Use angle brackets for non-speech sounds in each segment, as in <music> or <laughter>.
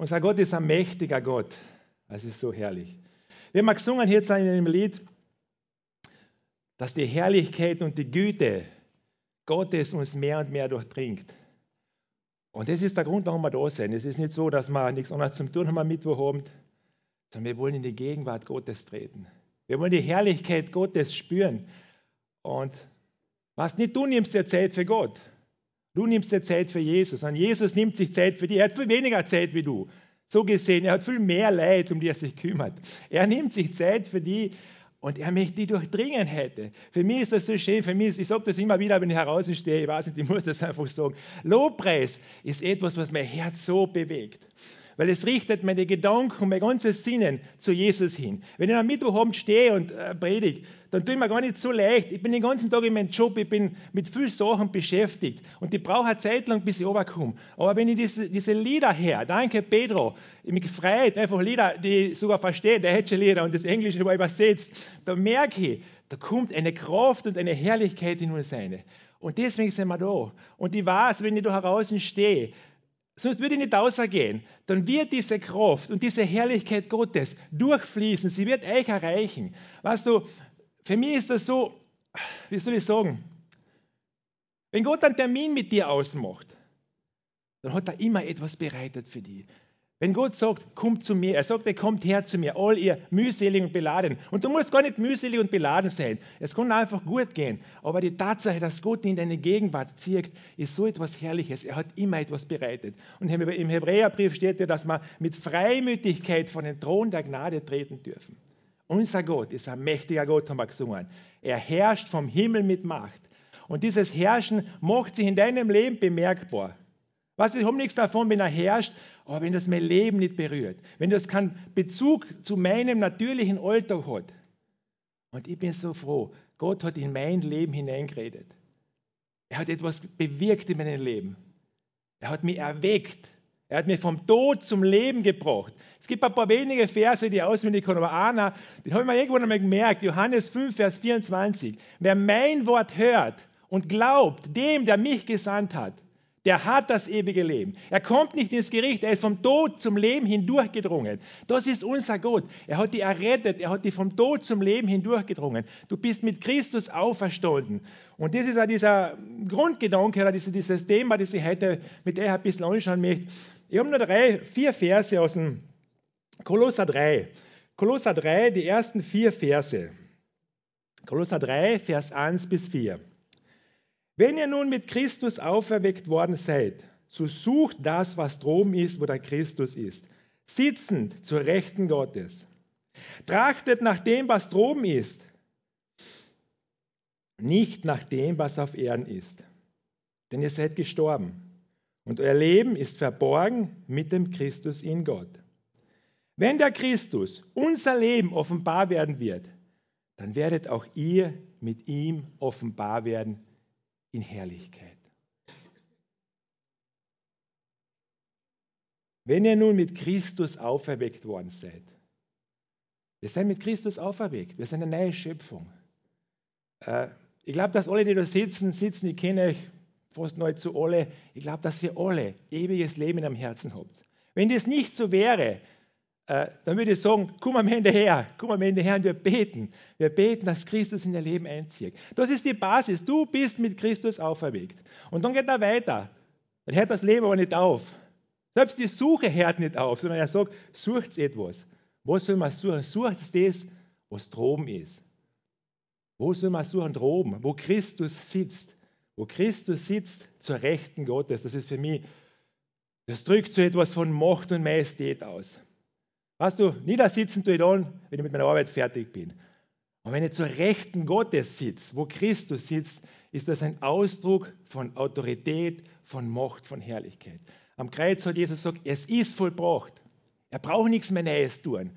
Unser Gott ist ein mächtiger Gott. Das ist so herrlich. Wir haben gesungen hier in dem Lied, dass die Herrlichkeit und die Güte Gottes uns mehr und mehr durchdringt. Und das ist der Grund, warum wir da sind. Es ist nicht so, dass wir nichts anderes zum Tun haben am Mittwochabend, sondern wir wollen in die Gegenwart Gottes treten. Wir wollen die Herrlichkeit Gottes spüren. Und was nicht du nimmst dir Zeit für Gott. Du nimmst dir Zeit für Jesus. Und Jesus nimmt sich Zeit für dich. Er hat viel weniger Zeit wie du. So gesehen, er hat viel mehr Leid, um die er sich kümmert. Er nimmt sich Zeit für die und er möchte die durchdringen hätte. Für mich ist das so schön, für mich ist, ich sage das immer wieder, wenn ich herausstehe, ich weiß nicht, ich muss das einfach sagen. Lobpreis ist etwas, was mein Herz so bewegt weil es richtet meine Gedanken mein ganzes Sinnen zu Jesus hin. Wenn ich am Mittwochabend stehe und äh, predige, dann tue ich mir gar nicht so leicht. Ich bin den ganzen Tag in meinem Job, ich bin mit vielen Sachen beschäftigt und ich brauche eine Zeit lang, bis ich runterkomme. Aber wenn ich diese, diese Lieder her, danke Pedro, ich mich freut, einfach Lieder, die ich sogar verstehe, der hätte Lieder und das Englische war übersetzt, da merke ich, da kommt eine Kraft und eine Herrlichkeit in uns rein. Und deswegen sind wir da. Und ich weiß, wenn ich da draußen stehe, sonst würde ich nicht rausgehen, dann wird diese Kraft und diese Herrlichkeit Gottes durchfließen. Sie wird euch erreichen. Weißt du, für mich ist das so, wie soll ich sagen, wenn Gott einen Termin mit dir ausmacht, dann hat er immer etwas bereitet für dich. Wenn Gott sagt, kommt zu mir, er sagt, er kommt her zu mir, all ihr mühselig und beladen. Und du musst gar nicht mühselig und beladen sein. Es kann einfach gut gehen. Aber die Tatsache, dass Gott in deine Gegenwart zieht, ist so etwas Herrliches. Er hat immer etwas bereitet. Und im Hebräerbrief steht ja, dass wir mit Freimütigkeit vor den Thron der Gnade treten dürfen. Unser Gott ist ein mächtiger Gott, haben wir gesungen. Er herrscht vom Himmel mit Macht. Und dieses Herrschen macht sich in deinem Leben bemerkbar. Was ich habe nichts davon, wenn er herrscht, aber wenn das mein Leben nicht berührt, wenn das keinen Bezug zu meinem natürlichen Alltag hat. Und ich bin so froh, Gott hat in mein Leben hineingeredet. Er hat etwas bewirkt in meinem Leben. Er hat mich erweckt. Er hat mich vom Tod zum Leben gebracht. Es gibt ein paar wenige Verse, die ich auswendig kann, aber einer, den habe ich mir irgendwann einmal gemerkt, Johannes 5, Vers 24. Wer mein Wort hört und glaubt dem, der mich gesandt hat, der hat das ewige Leben. Er kommt nicht ins Gericht, er ist vom Tod zum Leben hindurchgedrungen. Das ist unser Gott. Er hat dich errettet, er hat dich vom Tod zum Leben hindurchgedrungen. Du bist mit Christus auferstanden. Und das ist auch dieser Grundgedanke oder dieses Thema, das ich heute mit euch ein bisschen anschauen möchte. Ich habe nur drei, vier Verse aus dem Kolosser 3. Kolosser 3, die ersten vier Verse. Kolosser 3, Vers 1 bis 4. Wenn ihr nun mit Christus auferweckt worden seid, so sucht das, was droben ist, wo der Christus ist, sitzend zur Rechten Gottes. Trachtet nach dem, was droben ist, nicht nach dem, was auf Erden ist. Denn ihr seid gestorben und euer Leben ist verborgen mit dem Christus in Gott. Wenn der Christus unser Leben offenbar werden wird, dann werdet auch ihr mit ihm offenbar werden in Herrlichkeit. Wenn ihr nun mit Christus auferweckt worden seid, wir sind mit Christus auferweckt, wir sind eine neue Schöpfung. Äh, ich glaube, dass alle, die da sitzen, sitzen, ich kenne euch fast neu zu alle, ich glaube, dass ihr alle ewiges Leben am Herzen habt. Wenn das nicht so wäre, äh, dann würde ich sagen, komm am Ende her, komm am Ende her und wir beten. Wir beten, dass Christus in dein Leben einzieht. Das ist die Basis. Du bist mit Christus auferweckt. Und dann geht er weiter. Dann hört das Leben aber nicht auf. Selbst die Suche hört nicht auf, sondern er sagt, sucht etwas. Wo soll man suchen? Sucht das, was droben ist. Wo soll man suchen? Droben, wo Christus sitzt. Wo Christus sitzt zur Rechten Gottes. Das ist für mich, das drückt so etwas von Macht und Majestät aus. Weißt du, niedersitzen tue ich dann, wenn ich mit meiner Arbeit fertig bin. Und wenn ich zur Rechten Gottes sitze, wo Christus sitzt, ist das ein Ausdruck von Autorität, von Macht, von Herrlichkeit. Am Kreuz hat Jesus gesagt, es ist vollbracht. Er braucht nichts mehr Neues tun.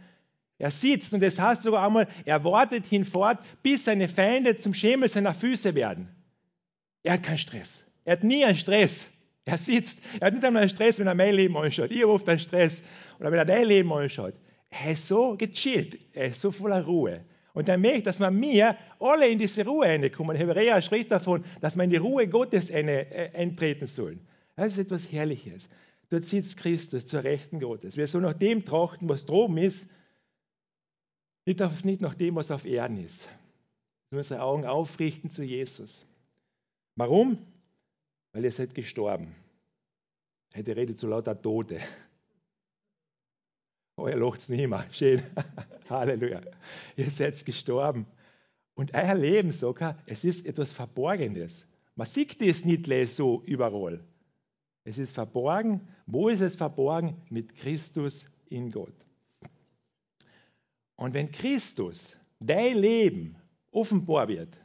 Er sitzt und das heißt sogar einmal, er wartet hinfort, bis seine Feinde zum Schemel seiner Füße werden. Er hat keinen Stress. Er hat nie einen Stress. Er sitzt, er hat nicht einmal einen Stress, wenn er mein Leben anschaut. Ich oft einen Stress. Oder wenn er dein Leben anschaut. Er ist so gechillt, er ist so voller Ruhe. Und er möchte, dass wir mir alle in diese Ruhe reinkommen. Hebräer spricht davon, dass wir in die Ruhe Gottes äh, eintreten sollen. Das ist etwas Herrliches. dort sitzt Christus zur Rechten Gottes. Wir sollen nach dem trachten, was droben ist, nicht, auf, nicht nach dem, was auf Erden ist. Unsere Augen aufrichten zu Jesus. Warum? Weil er ist gestorben. Hätte redet zu lauter Tote. Oh, ihr lacht es nicht mehr. Schön. <laughs> Halleluja. Ihr seid gestorben. Und euer Leben, sogar, es ist etwas Verborgenes. Man sieht es nicht so überall. Es ist verborgen. Wo ist es verborgen? Mit Christus in Gott. Und wenn Christus, dein Leben, offenbar wird,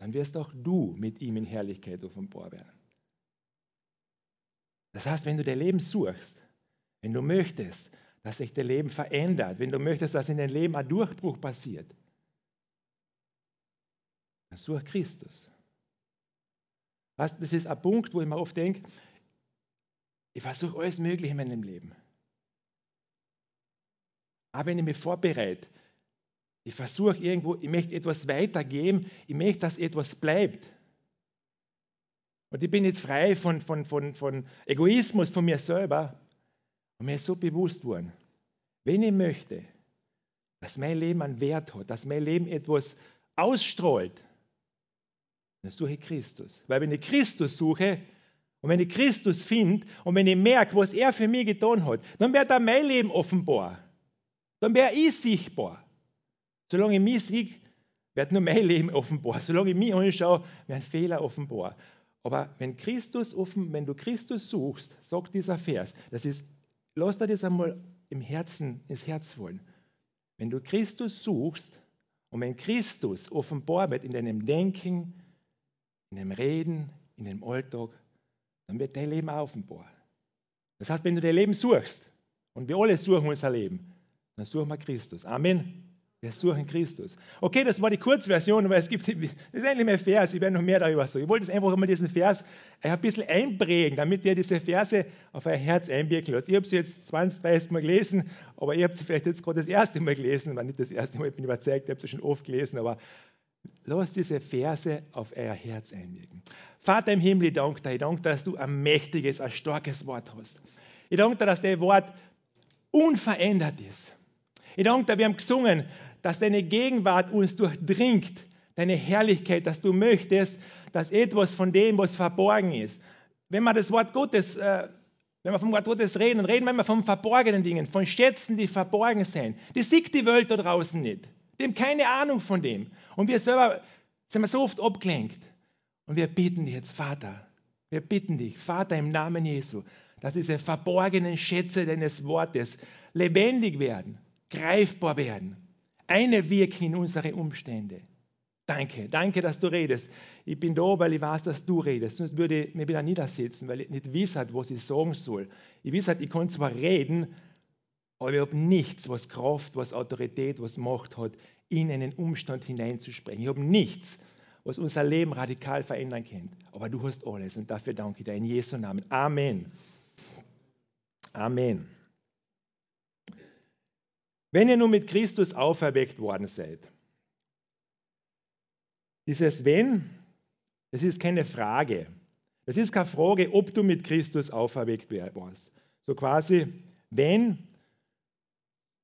dann wirst auch du mit ihm in Herrlichkeit offenbar werden. Das heißt, wenn du dein Leben suchst, wenn du möchtest, dass sich dein Leben verändert, wenn du möchtest, dass in deinem Leben ein Durchbruch passiert, dann such Christus. Das ist ein Punkt, wo ich mir oft denke, ich versuche alles Mögliche in meinem Leben. Aber wenn ich mich vorbereite, ich versuche irgendwo, ich möchte etwas weitergeben, ich möchte, dass etwas bleibt. Und ich bin nicht frei von, von, von, von Egoismus von mir selber. Und mir ist so bewusst worden, wenn ich möchte, dass mein Leben einen Wert hat, dass mein Leben etwas ausstrahlt, dann suche ich Christus. Weil wenn ich Christus suche und wenn ich Christus finde und wenn ich merke, was er für mich getan hat, dann wird er mein Leben offenbar. Dann wäre ich sichtbar. Solange ich mich sehe, wird nur mein Leben offenbar. Solange ich mich anschaue, werden Fehler offenbar. Aber wenn Christus offen, wenn du Christus suchst, sagt dieser Vers, das ist, lass dir das einmal im Herzen, ins Herz wollen. Wenn du Christus suchst und wenn Christus offenbar wird in deinem Denken, in dem Reden, in dem Alltag, dann wird dein Leben offenbar. Das heißt, wenn du dein Leben suchst, und wir alle suchen unser Leben, dann suchen wir Christus. Amen. Wir suchen Christus. Okay, das war die Kurzversion, aber es gibt, <laughs> das ist endlich mehr Vers, ich werde noch mehr darüber sagen. Ich wollte jetzt einfach mal diesen Vers ein bisschen einprägen, damit ihr diese Verse auf euer Herz einwirken lasst. Ich habe sie jetzt 20, 30 Mal gelesen, aber ihr habt sie vielleicht jetzt gerade das erste Mal gelesen, war nicht das erste Mal, ich bin überzeugt, ihr habt sie schon oft gelesen, aber lasst diese Verse auf euer Herz einwirken. Vater im Himmel, ich danke dir, ich danke dir, dass du ein mächtiges, ein starkes Wort hast. Ich danke dir, dass dein Wort unverändert ist. Ich danke dir, wir haben gesungen, dass deine Gegenwart uns durchdringt, deine Herrlichkeit, dass du möchtest, dass etwas von dem, was verborgen ist. Wenn wir das Wort Gottes, äh, wenn wir vom Wort Gottes reden, reden wir immer von verborgenen Dingen, von Schätzen, die verborgen sind. Die sieht die Welt da draußen nicht. Die haben keine Ahnung von dem. Und wir selber sind wir so oft abgelenkt. Und wir bitten dich jetzt, Vater, wir bitten dich, Vater, im Namen Jesu, dass diese verborgenen Schätze deines Wortes lebendig werden, greifbar werden eine wirken in unsere Umstände. Danke, danke, dass du redest. Ich bin da, weil ich weiß, dass du redest. Sonst würde ich mich wieder niedersetzen, weil ich nicht weiß, was ich sagen soll. Ich weiß, ich kann zwar reden, aber ich habe nichts, was Kraft, was Autorität, was Macht hat, in einen Umstand hineinzusprechen. Ich habe nichts, was unser Leben radikal verändern kann. Aber du hast alles und dafür danke ich dir in Jesu Namen. Amen. Amen. Wenn ihr nun mit Christus auferweckt worden seid, dieses Wenn, das ist keine Frage. Das ist keine Frage, ob du mit Christus auferweckt warst. So quasi, wenn,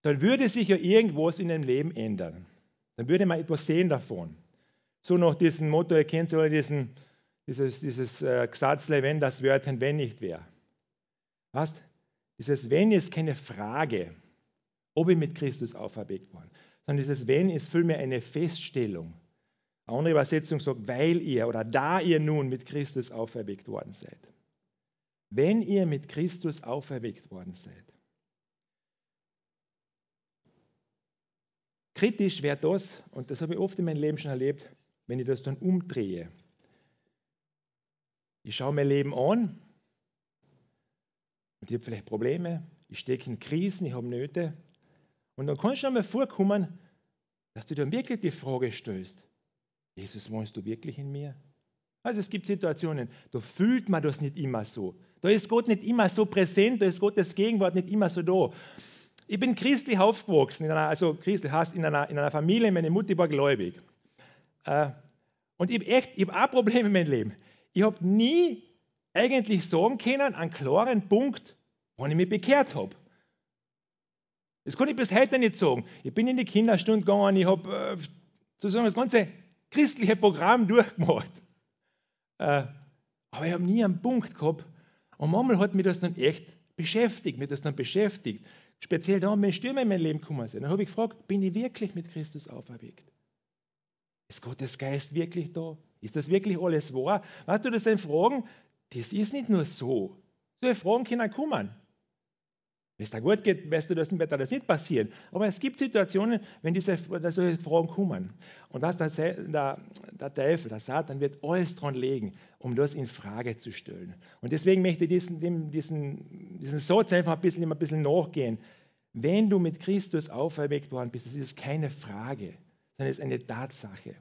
dann würde sich ja irgendwas in deinem Leben ändern. Dann würde man etwas sehen davon. So nach diesem Motto, ihr kennt ja diesen, dieses, dieses äh, Gesatzle, wenn das Wörtchen wenn nicht wäre. Was? Dieses Wenn ist keine Frage ob ich mit Christus auferweckt worden. Sondern dieses Wenn ist vielmehr eine Feststellung. Eine andere Übersetzung sagt, weil ihr oder da ihr nun mit Christus auferweckt worden seid. Wenn ihr mit Christus auferweckt worden seid. Kritisch wäre das, und das habe ich oft in meinem Leben schon erlebt, wenn ich das dann umdrehe. Ich schaue mein Leben an und ich habe vielleicht Probleme, ich stecke in Krisen, ich habe Nöte und dann kann schon mal vorkommen, dass du dir wirklich die Frage stellst, Jesus, wohnst du wirklich in mir? Also es gibt Situationen, da fühlt man das nicht immer so. Da ist Gott nicht immer so präsent, da ist Gottes Gegenwart nicht immer so da. Ich bin christlich aufgewachsen, in einer, also christlich heißt in einer, in einer Familie, meine Mutter war gläubig. Äh, und ich habe echt, ich habe auch Probleme in meinem Leben. Ich habe nie eigentlich sagen können, einen klaren Punkt, wann ich mich bekehrt habe. Das kann ich bis heute nicht sagen. Ich bin in die Kinderstunde gegangen, ich habe äh, sozusagen das ganze christliche Programm durchgemacht. Äh, aber ich habe nie einen Punkt gehabt. Und manchmal hat mich das dann echt beschäftigt, mich das dann beschäftigt. Speziell da, wenn Stürme in mein Leben gekommen sind. Dann habe ich gefragt, bin ich wirklich mit Christus auferweckt? Ist Gottes Geist wirklich da? Ist das wirklich alles wahr? Weißt du, das sind Fragen, das ist nicht nur so. Solche Fragen können kommen. Wenn es da gut geht, weißt du, das wird das nicht passieren. Aber es gibt Situationen, wenn diese solche Fragen kommen. Und was der, der, der Teufel, der Satan, wird alles dran legen, um das in Frage zu stellen. Und deswegen möchte ich diesen, diesen, diesen Satz einfach ein bisschen, ein bisschen nachgehen. Wenn du mit Christus auferweckt worden bist, das ist keine Frage, sondern es ist eine Tatsache.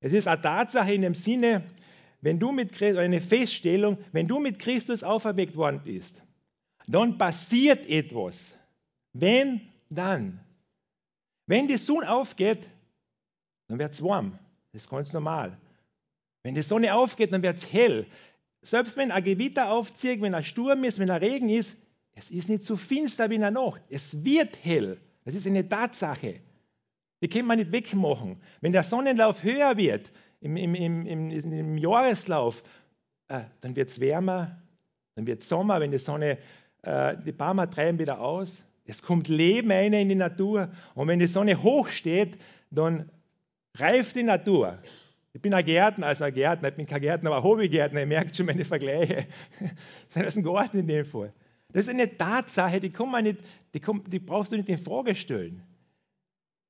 Es ist eine Tatsache in dem Sinne, wenn du mit eine Feststellung, wenn du mit Christus auferweckt worden bist, dann passiert etwas. Wenn, dann. Wenn die Sonne aufgeht, dann wird es warm. Das ist ganz normal. Wenn die Sonne aufgeht, dann wird es hell. Selbst wenn ein Gewitter aufzieht, wenn ein Sturm ist, wenn ein Regen ist, es ist nicht so finster wie in der Nacht. Es wird hell. Das ist eine Tatsache. Die kann man nicht wegmachen. Wenn der Sonnenlauf höher wird im, im, im, im Jahreslauf, äh, dann wird es wärmer, dann wird es Sommer, wenn die Sonne äh, die Bäume treiben wieder aus. Es kommt Leben ein in die Natur. Und wenn die Sonne hoch steht, dann reift die Natur. Ich bin ein Gärtner, also ein Gärtner, ich bin kein Gärtner, aber ein Hobbygärtner, ihr merkt schon meine Vergleiche. <laughs> Das ist ein Garten in dem Fall. Das ist eine Tatsache, die, kann man nicht, die, kann, die brauchst du nicht in Frage stellen.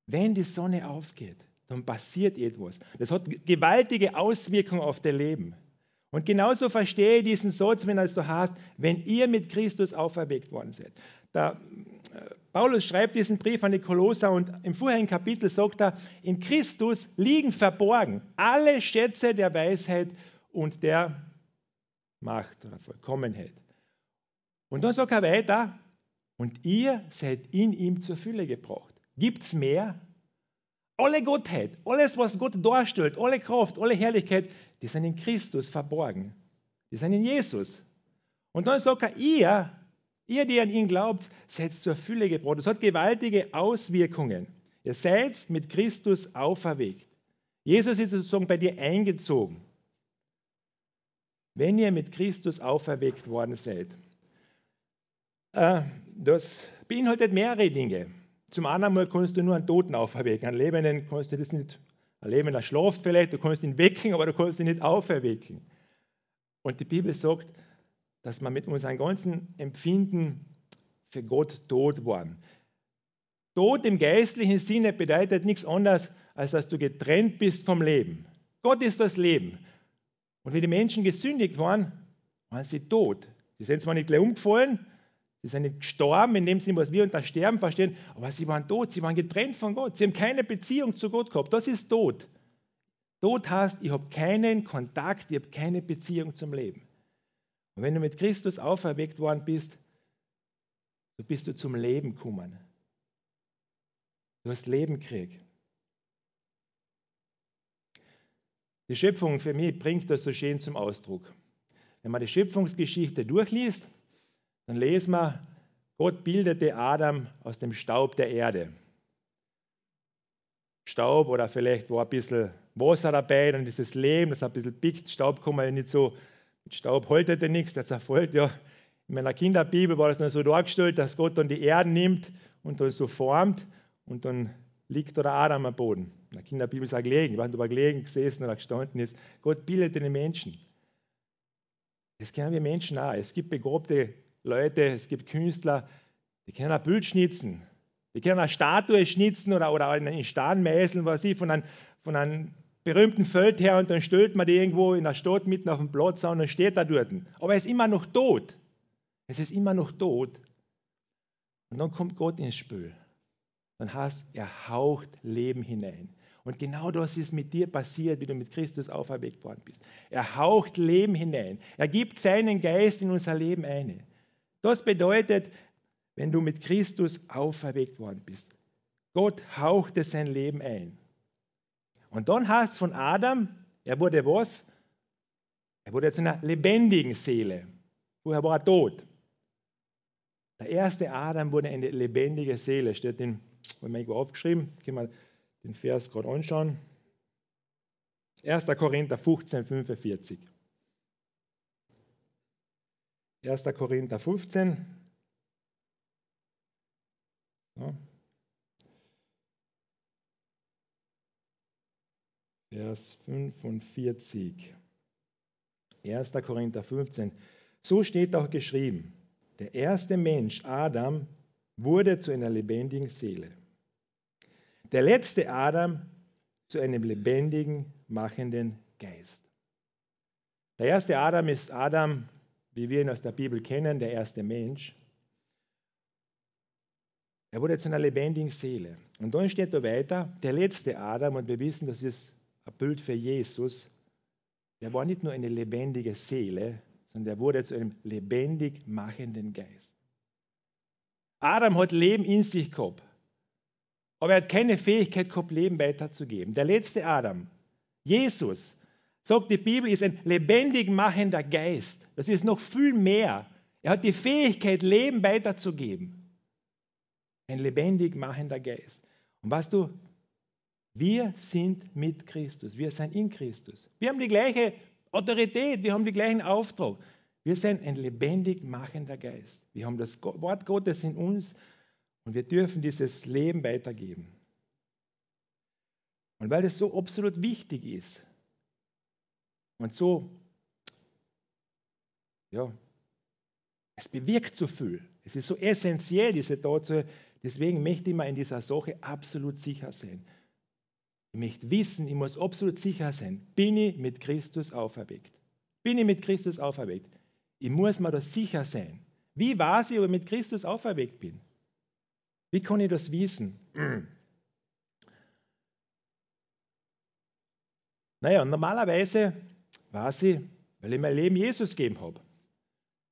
Wenn die Sonne aufgeht, dann passiert etwas. Das hat gewaltige Auswirkungen auf dein Leben. Und genauso verstehe ich diesen Satz, wenn er so heißt, wenn ihr mit Christus auferweckt worden seid. Der, äh, Paulus schreibt diesen Brief an die Kolosser und im vorherigen Kapitel sagt er, in Christus liegen verborgen alle Schätze der Weisheit und der Macht oder Vollkommenheit. Und dann sagt er weiter, und ihr seid in ihm zur Fülle gebracht. Gibt es mehr? Alle Gottheit, alles, was Gott darstellt, alle Kraft, alle Herrlichkeit, die sind in Christus verborgen. Die sind in Jesus. Und dann sagt er, ihr, ihr, die an ihn glaubt, seid zur Fülle gebracht. Das hat gewaltige Auswirkungen. Ihr seid mit Christus auferweckt. Jesus ist sozusagen bei dir eingezogen. Wenn ihr mit Christus auferweckt worden seid. Äh, das beinhaltet mehrere Dinge. Zum einen mal kannst du nur einen Toten auferwecken. Einen Lebenden kannst du das nicht ein Lebender schlaft vielleicht, du kannst ihn wecken, aber du kannst ihn nicht auferwecken. Und die Bibel sagt, dass wir mit unserem ganzen Empfinden für Gott tot waren. Tod im geistlichen Sinne bedeutet nichts anderes, als dass du getrennt bist vom Leben. Gott ist das Leben. Und wie die Menschen gesündigt waren, waren sie tot. Sie sind zwar nicht gleich umgefallen, Sie sind nicht gestorben in dem Sinne, was wir unter Sterben verstehen, aber sie waren tot, sie waren getrennt von Gott. Sie haben keine Beziehung zu Gott gehabt. Das ist Tod. Tod heißt, ich habe keinen Kontakt, ich habe keine Beziehung zum Leben. Und wenn du mit Christus auferweckt worden bist, so bist du zum Leben gekommen. Du hast Leben gekriegt. Die Schöpfung für mich bringt das so schön zum Ausdruck. Wenn man die Schöpfungsgeschichte durchliest, dann lesen wir, Gott bildete Adam aus dem Staub der Erde. Staub oder vielleicht war ein bisschen Wasser dabei, dann ist das Leben, das hat ein bisschen pickt. Staub kann man ja nicht so, mit Staub haltet nichts, der zerfällt ja. In meiner Kinderbibel war das dann so dargestellt, dass Gott dann die Erde nimmt und dann so formt und dann liegt da Adam am Boden. In der Kinderbibel ist er gelegen, ich weiß nicht, er gelegen, gesessen oder gestanden ist. Gott bildet den Menschen. Das kennen wir Menschen auch. Es gibt begabte Leute, es gibt Künstler, die können ein Bild schnitzen. Die können eine Statue schnitzen oder, oder einen Stein mäßeln, was ich, von einem, von einem berühmten Feld her und dann stellt man die irgendwo in der Stadt mitten auf dem Platz und dann steht er dort. Aber er ist immer noch tot. Es ist immer noch tot. Und dann kommt Gott ins Spiel. Dann heißt, er haucht Leben hinein. Und genau das ist mit dir passiert, wie du mit Christus auferweckt worden bist. Er haucht Leben hinein. Er gibt seinen Geist in unser Leben ein. Das bedeutet, wenn du mit Christus auferweckt worden bist. Gott hauchte sein Leben ein. Und dann heißt es von Adam, er wurde was? Er wurde zu einer lebendigen Seele. Vorher war er tot. Der erste Adam wurde eine lebendige Seele. Steht in, haben wir irgendwo aufgeschrieben. Können wir den Vers gerade anschauen. 1. Korinther 15, 45. 1. Korinther 15. Ja. Vers 45. 1. Korinther 15. So steht auch geschrieben, der erste Mensch, Adam, wurde zu einer lebendigen Seele. Der letzte Adam zu einem lebendigen, machenden Geist. Der erste Adam ist Adam, wie wir ihn aus der Bibel kennen, der erste Mensch. Er wurde zu einer lebendigen Seele. Und dann steht da weiter, der letzte Adam, und wir wissen, das ist ein Bild für Jesus, der war nicht nur eine lebendige Seele, sondern er wurde zu einem lebendig machenden Geist. Adam hat Leben in sich gehabt, aber er hat keine Fähigkeit gehabt, Leben weiterzugeben. Der letzte Adam, Jesus, sagt die Bibel, ist ein lebendig machender Geist. Das ist noch viel mehr. Er hat die Fähigkeit, Leben weiterzugeben. Ein lebendig machender Geist. Und was du, wir sind mit Christus. Wir sind in Christus. Wir haben die gleiche Autorität. Wir haben den gleichen Auftrag. Wir sind ein lebendig machender Geist. Wir haben das Wort Gottes in uns und wir dürfen dieses Leben weitergeben. Und weil es so absolut wichtig ist und so, ja, es bewirkt so viel. Es ist so essentiell, diese Tatsache. Deswegen möchte ich mir in dieser Sache absolut sicher sein. Ich möchte wissen, ich muss absolut sicher sein, bin ich mit Christus auferweckt? Bin ich mit Christus auferweckt? Ich muss mir da sicher sein. Wie weiß ich, ob ich mit Christus auferweckt bin? Wie kann ich das wissen? <clears throat> Naja, normalerweise weiß ich, weil ich mein Leben Jesus gegeben habe.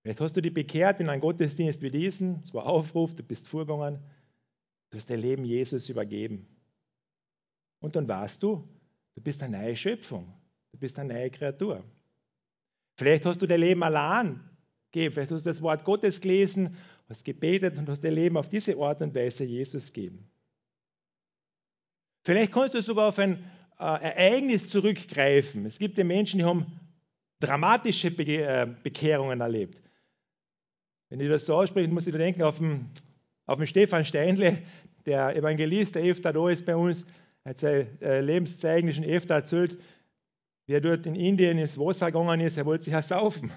Vielleicht hast du dich bekehrt in einen Gottesdienst wie diesen, es war Aufruf, du bist vorgegangen, du hast dein Leben Jesus übergeben. Und dann weißt du, du bist eine neue Schöpfung. Du bist eine neue Kreatur. Vielleicht hast du dein Leben allein gegeben. Vielleicht hast du das Wort Gottes gelesen, hast gebetet und hast dein Leben auf diese Art und Weise Jesus gegeben. Vielleicht kannst du sogar auf ein äh, Ereignis zurückgreifen. Es gibt ja Menschen, die haben dramatische äh, Bekehrungen erlebt. Wenn ich das so ausspreche, muss ich da denken auf den, auf den Stefan Steinle, der Evangelist, der öfter da ist bei uns hat sein äh, Lebenszeugnis schon öfter erzählt, wie er dort in Indien ins Wasser gegangen ist, er wollte sich ersaufen.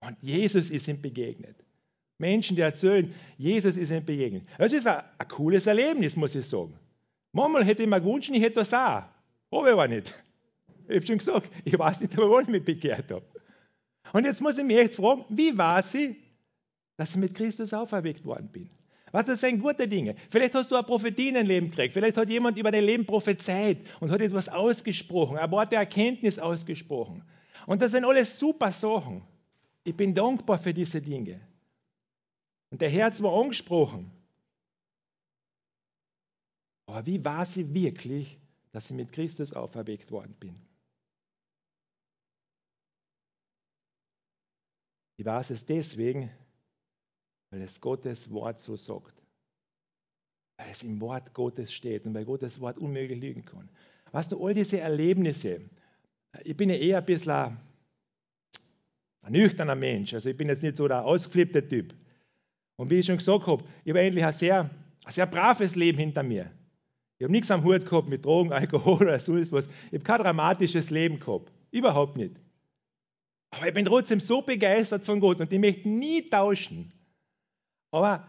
Und Jesus ist ihm begegnet. Menschen, die erzählen, Jesus ist ihm begegnet. Das ist ein, ein cooles Erlebnis, muss ich sagen. Manchmal hätte ich mir gewünscht, ich hätte das auch. Aber ich nicht. Ich habe schon gesagt, <laughs> ich weiß nicht, wann ich mich bekehrt habe. Und jetzt muss ich mich echt fragen, wie weiß ich, dass ich mit Christus auferweckt worden bin? Was, das sind gute Dinge. Vielleicht hast du eine Prophetie in dein Leben gekriegt. Vielleicht hat jemand über dein Leben prophezeit und hat etwas ausgesprochen, ein Wort der Erkenntnis ausgesprochen. Und das sind alles super Sachen. Ich bin dankbar für diese Dinge. Und der Herz war angesprochen. Aber wie war sie wirklich, dass ich mit Christus auferweckt worden bin? Ich weiß es deswegen, weil es Gottes Wort so sagt. Weil es im Wort Gottes steht und weil Gottes Wort unmöglich lügen kann. Weißt du, all diese Erlebnisse, ich bin ja eher ein bisschen ein, nüchterner Mensch, also ich bin jetzt nicht so der ausgeflippte Typ. Und wie ich schon gesagt habe, ich habe eigentlich ein sehr, ein sehr braves Leben hinter mir. Ich habe nichts am Hut gehabt mit Drogen, <laughs> Alkohol oder so etwas. Ich habe kein dramatisches Leben gehabt. Überhaupt nicht. Aber ich bin trotzdem so begeistert von Gott und ich möchte nie tauschen. Aber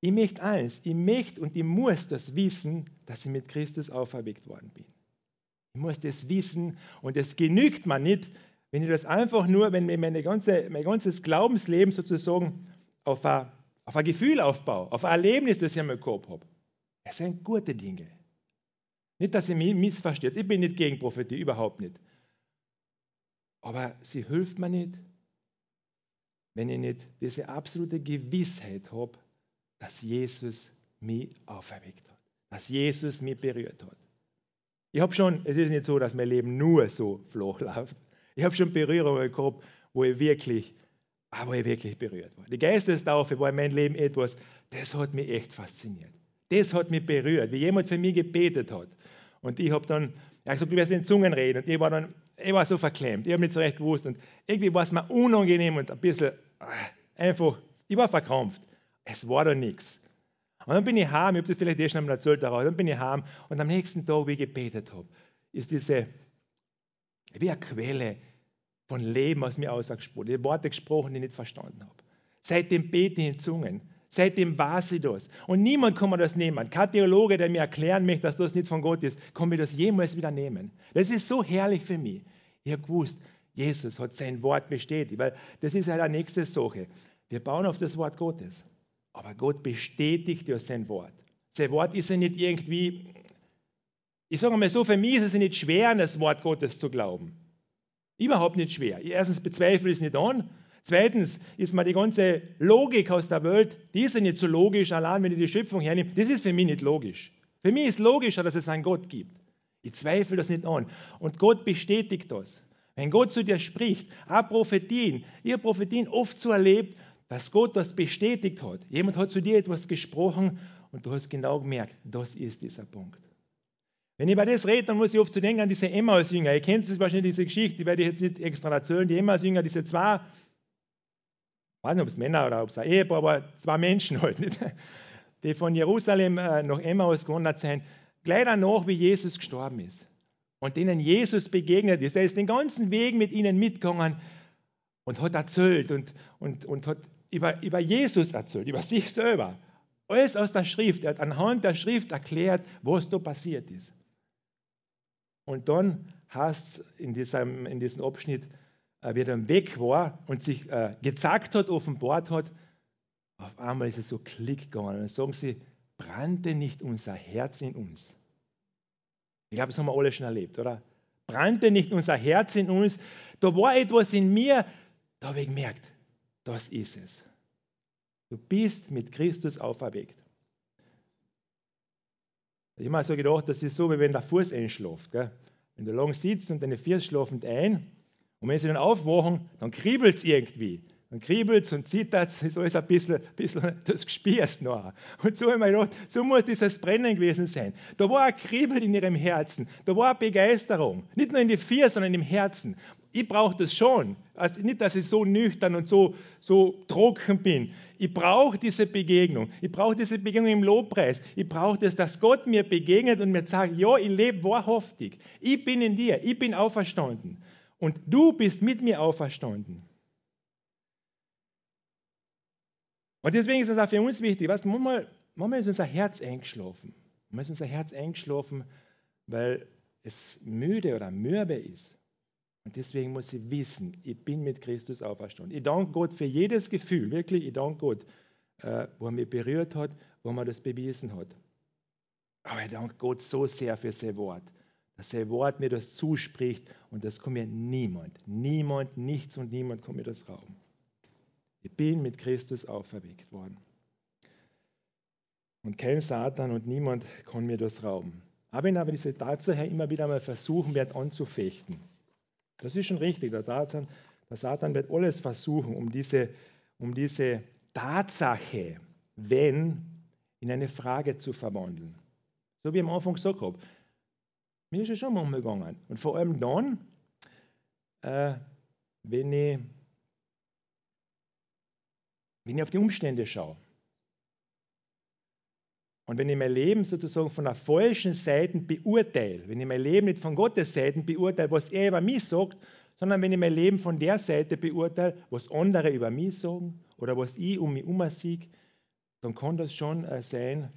ich möchte eins, ich möchte und ich muss das wissen, dass ich mit Christus auferweckt worden bin. Ich muss das wissen und es genügt mir nicht, wenn ich das einfach nur, wenn ich meine ganze, mein ganzes Glaubensleben sozusagen auf ein, auf ein Gefühl aufbaue, auf ein Erlebnis, das ich einmal gehabt habe. Es sind gute Dinge. Nicht, dass ihr mich missversteht. Ich bin nicht gegen Prophetie, überhaupt nicht. Aber sie hilft mir nicht, wenn ich nicht diese absolute Gewissheit habe, dass Jesus mich auferweckt hat, dass Jesus mich berührt hat. Ich habe schon, es ist nicht so, dass mein Leben nur so flach läuft. Ich habe schon Berührungen gehabt, wo ich wirklich, ah, wo ich wirklich berührt war. Die Geistestaufe war in meinem Leben etwas, das hat mich echt fasziniert. Das hat mich berührt, wie jemand für mich gebetet hat. Und ich habe dann, er hat gesagt, du wirst in Zungen reden. Und ich war dann, ich war so verklemmt, ich habe nicht so recht gewusst. Und irgendwie war es mir unangenehm und ein bisschen ah, einfach, ich war verkrampft. Es war da nichts. Und dann bin ich heim, ich habe das vielleicht eh schon einmal erzählt, aber dann bin ich heim und am nächsten Tag, wie ich gebetet habe, ist diese, wie eine Quelle von Leben aus mir ausgesprochen. Ich habe Worte gesprochen, die ich nicht verstanden habe. Seitdem bete ich in Zungen. Seitdem war sie das. Und niemand kann mir das nehmen. Kein Theologe, der mir erklären möchte, dass das nicht von Gott ist, kann mir das jemals wieder nehmen. Das ist so herrlich für mich. Ich habe gewusst, Jesus hat sein Wort bestätigt, weil das ist halt eine nächste Sache. Wir bauen auf das Wort Gottes. Aber Gott bestätigt ja sein Wort. Sein Wort ist ja nicht irgendwie, ich sage mal so, für mich ist es nicht schwer, an das Wort Gottes zu glauben. Überhaupt nicht schwer. Erstens bezweifle ich es nicht an. Zweitens ist mir die ganze Logik aus der Welt, die ist ja nicht so logisch, allein wenn ich die Schöpfung hernehme, das ist für mich nicht logisch. Für mich ist logischer, dass es einen Gott gibt. Ich zweifle das nicht an. Und Gott bestätigt das. Wenn Gott zu dir spricht, auch Prophetien, ihr Prophetien oft so erlebt, dass Gott das bestätigt hat. Jemand hat zu dir etwas gesprochen und du hast genau gemerkt, das ist dieser Punkt. Wenn ich über das rede, dann muss ich oft zu denken an diese Emmaus-Jünger. Ihr kennt das wahrscheinlich, diese Geschichte, die werde ich jetzt nicht extra erzählen. Die Emmaus-Jünger, diese zwei weiß nicht, ob es Männer oder ob es ein Ehepaar war, zwei Menschen <laughs> halt, nicht? die von Jerusalem äh, nach Emmaus gewandert sind, gleich danach, wie Jesus gestorben ist und denen Jesus begegnet ist. Er ist den ganzen Weg mit ihnen mitgegangen und hat erzählt und, und, und hat über, über Jesus erzählt, über sich selber. Alles aus der Schrift. Er hat anhand der Schrift erklärt, was da passiert ist. Und dann heißt in diesem, in diesem Abschnitt, äh, wie er dann weg war und sich äh, gezeigt hat, offenbart hat, auf einmal ist es so klick gegangen. Und dann sagen sie, brannte nicht unser Herz in uns? Ich glaube, das haben wir alle schon erlebt, oder? Brannte nicht unser Herz in uns? Da war etwas in mir, da habe ich gemerkt, das ist es. Du bist mit Christus auferweckt. Ich habe mir so gedacht, das ist so, wie wenn der Fuß einschläft. Gell? Wenn du lang sitzt und deine Füße schlafen ein, und wenn sie dann aufwachen, dann kribbelt es irgendwie. Dann kribbelt es und zittert es, ist alles ein bisschen, bisschen das gespierst noch. Und so ich gedacht, so muss dieses Brennen gewesen sein. Da war ein Kribbeln in ihrem Herzen, da war eine Begeisterung. Nicht nur in die Vier, sondern im Herzen. Ich brauche das schon. Also nicht, dass ich so nüchtern und so, so trocken bin. Ich brauche diese Begegnung. Ich brauche diese Begegnung im Lobpreis. Ich brauche das, dass Gott mir begegnet und mir sagt, ja, ich lebe wahrhaftig. Ich bin in dir. Ich bin auferstanden und du bist mit mir auferstanden. Und deswegen ist es auch für uns wichtig, was, manchmal, manchmal ist unser Herz eingeschlafen. Manchmal ist unser Herz eingeschlafen, weil es müde oder mürbe ist. Und deswegen muss ich wissen, ich bin mit Christus auferstanden. Ich danke Gott für jedes Gefühl, wirklich, ich danke Gott, äh, wo er mich berührt hat, wo er das bewiesen hat. Aber ich danke Gott so sehr für sein Wort dass sein Wort mir das zuspricht und das kommt mir niemand, niemand, nichts und niemand kommt mir das rauben. Ich bin mit Christus auferweckt worden. Und kein Satan und niemand kann mir das rauben. Aber ich aber diese Tatsache immer wieder mal versuchen werde anzufechten. Das ist schon richtig. Der Satan, der Satan wird alles versuchen, um diese, um diese Tatsache, wenn, in eine Frage zu verwandeln. So wie ich am Anfang gesagt habe. Mir ist es schon manchmal gegangen. Und vor allem dann, äh, wenn, ich, wenn ich auf die Umstände schaue. Und wenn ich mein Leben sozusagen von der falschen Seite beurteile, wenn ich mein Leben nicht von Gottes Seite beurteile, was er über mich sagt, sondern wenn ich mein Leben von der Seite beurteile, was andere über mich sagen oder was ich um mich herum sehe, dann kann das schon äh, sein,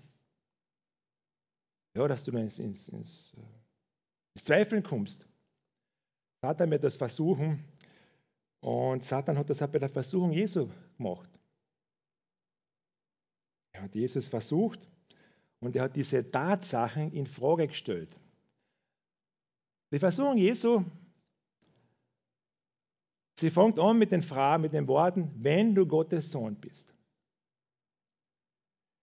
ja, dass du ins, ins, ins äh, ins Zweifeln kommst. Satan wird das versuchen und Satan hat das auch bei der Versuchung Jesu gemacht. Er hat Jesus versucht und er hat diese Tatsachen in Frage gestellt. Die Versuchung Jesu, sie fängt an mit den Fragen, mit den Worten, wenn du Gottes Sohn bist.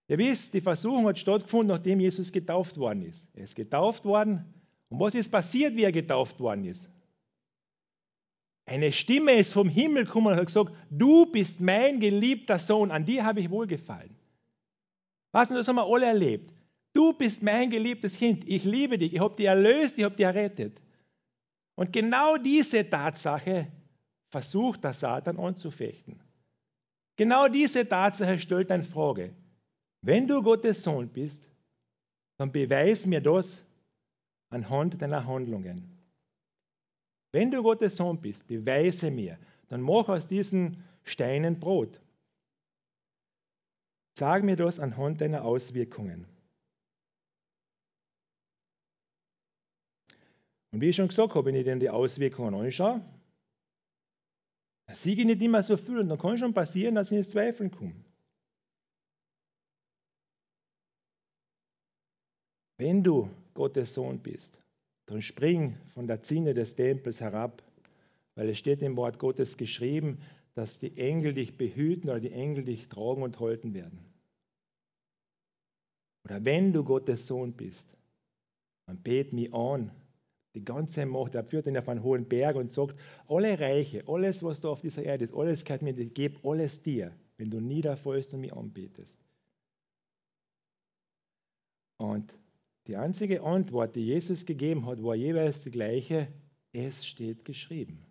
Ihr wisst, die Versuchung hat stattgefunden, nachdem Jesus getauft worden ist. Er ist getauft worden und was ist passiert, wie er getauft worden ist? Eine Stimme ist vom Himmel gekommen und hat gesagt, du bist mein geliebter Sohn, an dir habe ich wohlgefallen. Was, das haben wir alle erlebt. Du bist mein geliebtes Kind, ich liebe dich, ich habe dich erlöst, ich habe dich errettet. Und genau diese Tatsache versucht der Satan anzufechten. Genau diese Tatsache stellt eine Frage. Wenn du Gottes Sohn bist, dann beweis mir das anhand deiner Handlungen. Wenn du Gottes Sohn bist, beweise mir, dann mach aus diesen Steinen Brot. Sag mir das anhand deiner Auswirkungen. Und wie ich schon gesagt habe, wenn ich dir die Auswirkungen anschaue, dann siege ich nicht immer so viel und dann kann schon passieren, dass ich ins Zweifeln komme. Wenn du Gottes Sohn bist, dann spring von der Zinne des Tempels herab, weil es steht im Wort Gottes geschrieben, dass die Engel dich behüten oder die Engel dich tragen und halten werden. Oder wenn du Gottes Sohn bist, dann bet mich an. Die ganze Macht, er führt ihn auf einen hohen Berg und sagt, alle Reiche, alles, was da auf dieser Erde ist, alles gehört mir, ich gebe alles dir, wenn du niederfällst und mich anbetest. Und die einzige Antwort, die Jesus gegeben hat, war jeweils die gleiche, es steht geschrieben.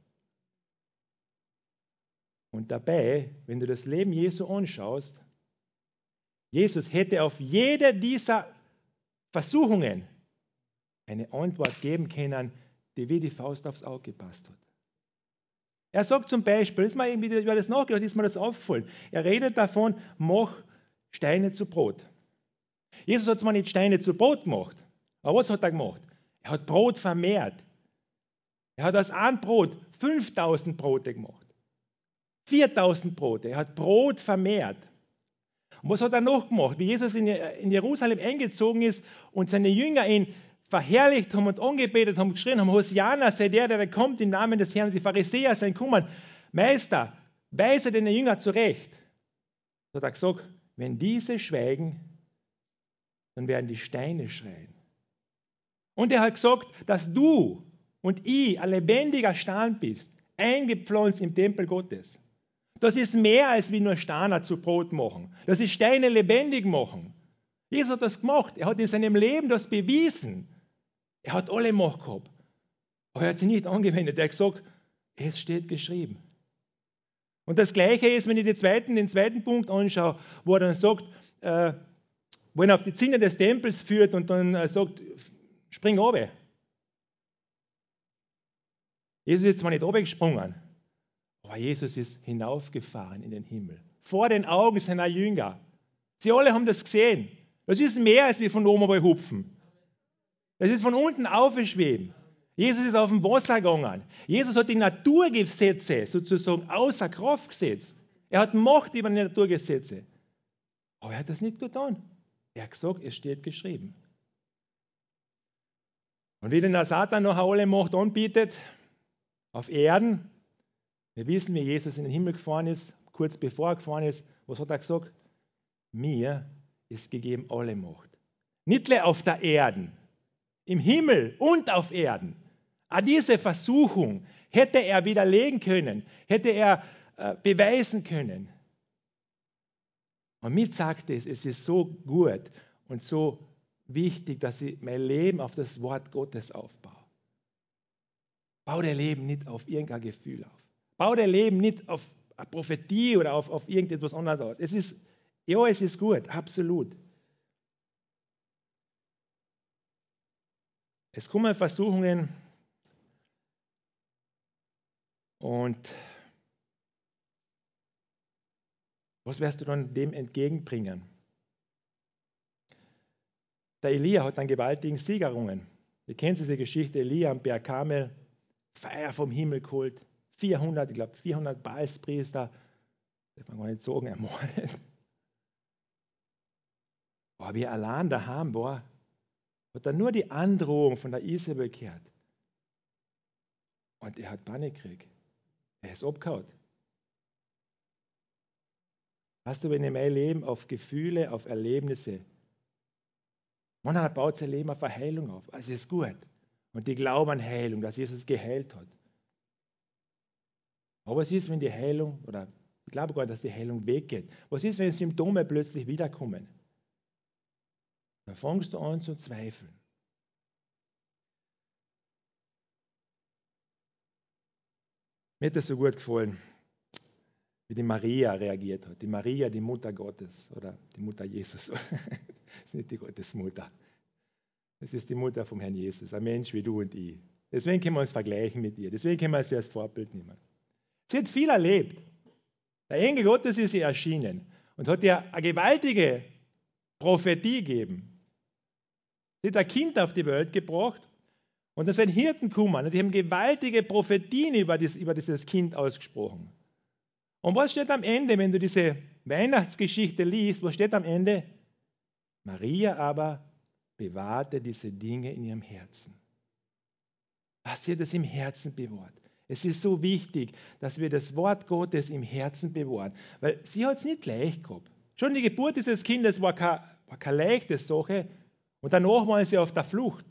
Und dabei, wenn du das Leben Jesu anschaust, Jesus hätte auf jede dieser Versuchungen eine Antwort geben können, die wie die Faust aufs Auge gepasst hat. Er sagt zum Beispiel, ist mir irgendwie über das nachgedacht, ist mir das aufgefallen. Er redet davon, mach Steine zu Brot. Jesus hat zwar nicht Steine zu Brot gemacht, aber was hat er gemacht? Er hat Brot vermehrt. Er hat aus einem Brot 5000 Brote gemacht. 4000 Brote. Er hat Brot vermehrt. Und was hat er noch gemacht? Wie Jesus in Jerusalem eingezogen ist und seine Jünger ihn verherrlicht haben und angebetet haben, geschrien haben, Hosiana sei der, der kommt im Namen des Herrn. Die Pharisäer sind gekommen. Meister, weise den Jünger zurecht. So hat er gesagt, wenn diese schweigen, dann werden die Steine schreien. Und er hat gesagt, dass du und ich ein lebendiger Stein bist, eingepflanzt im Tempel Gottes. Das ist mehr als wie nur Steine zu Brot machen. Das ist Steine lebendig machen. Jesus hat das gemacht. Er hat in seinem Leben das bewiesen. Er hat alle Macht gehabt. Aber er hat sie nicht angewendet. Er hat gesagt, es steht geschrieben. Und das Gleiche ist, wenn ich den zweiten, den zweiten Punkt anschaue, wo er dann sagt, äh, wo ihn auf die Zinne des Tempels führt und dann äh, sagt, spring runter. Jesus ist zwar nicht runtergesprungen, aber Jesus ist hinaufgefahren in den Himmel. Vor den Augen seiner Jünger. Sie alle haben das gesehen. Das ist mehr als wir von oben bei hupfen. Das ist von unten aufgeschweben. Jesus ist auf dem Wasser gegangen. Jesus hat die Naturgesetze sozusagen außer Kraft gesetzt. Er hat Macht über die Naturgesetze. Aber er hat das nicht getan. Er hat gesagt, es steht geschrieben. Und wie denn der Satan noch alle Macht anbietet, auf Erden, wir wissen, wie Jesus in den Himmel gefahren ist, kurz bevor er gefahren ist, was hat er gesagt? Mir ist gegeben alle Macht. Nicht nur auf der Erde, im Himmel und auf Erden. An diese Versuchung hätte er widerlegen können, hätte er äh, beweisen können. Und mir sagt es, es ist so gut und so wichtig, dass ich mein Leben auf das Wort Gottes aufbaue. Bau dein Leben nicht auf irgendein Gefühl auf. Bau dein Leben nicht auf eine Prophetie oder auf, auf irgendetwas anderes aus. Es ist, ja, es ist gut, absolut. Es kommen Versuchungen und Was wirst du dann dem entgegenbringen? Der Elia hat einen gewaltigen Siegerungen. Ihr kennt diese Geschichte, Elia am Berg Kamel, Feuer vom Himmel geholt, 400, ich glaube 400 Baalspriester, darf man gar nicht sagen, ermordet. Aber wie er allein daheim war, hat er nur die Androhung von der Isabel gehört. Und er hat Panik gekriegt. Er ist abgehauen. Hast du, ich mein Leben auf Gefühle, auf Erlebnisse, manchmal baut sein Leben auf Verheilung auf. Also ist gut. Und die glauben an Heilung, dass Jesus geheilt hat. Aber was ist, wenn die Heilung, oder ich glaube gar nicht, dass die Heilung weggeht. Was ist, wenn Symptome plötzlich wiederkommen? Dann fängst du an zu zweifeln. Mir hat das so gut gefallen, wie die Maria reagiert hat. Die Maria, die Mutter Gottes oder die Mutter Jesus. <laughs> das ist nicht die Gottesmutter. Das ist die Mutter vom Herrn Jesus, ein Mensch wie du und ich. Deswegen können wir uns vergleichen mit ihr. Deswegen können wir sie als Vorbild nehmen. Sie hat viel erlebt. Der Engel Gottes ist ihr erschienen und hat ihr eine gewaltige Prophetie gegeben. Sie hat ein Kind auf die Welt gebracht und da sind Hirten gekommen und die haben gewaltige Prophetien über, das, über dieses Kind ausgesprochen. Und was steht am Ende, wenn du diese Weihnachtsgeschichte liest? Was steht am Ende? Maria aber bewahrte diese Dinge in ihrem Herzen. Was sie das im Herzen bewahrt. Es ist so wichtig, dass wir das Wort Gottes im Herzen bewahren, weil sie hat es nicht leicht gehabt. Schon die Geburt dieses Kindes war keine, war keine leichte Sache und danach war sie auf der Flucht.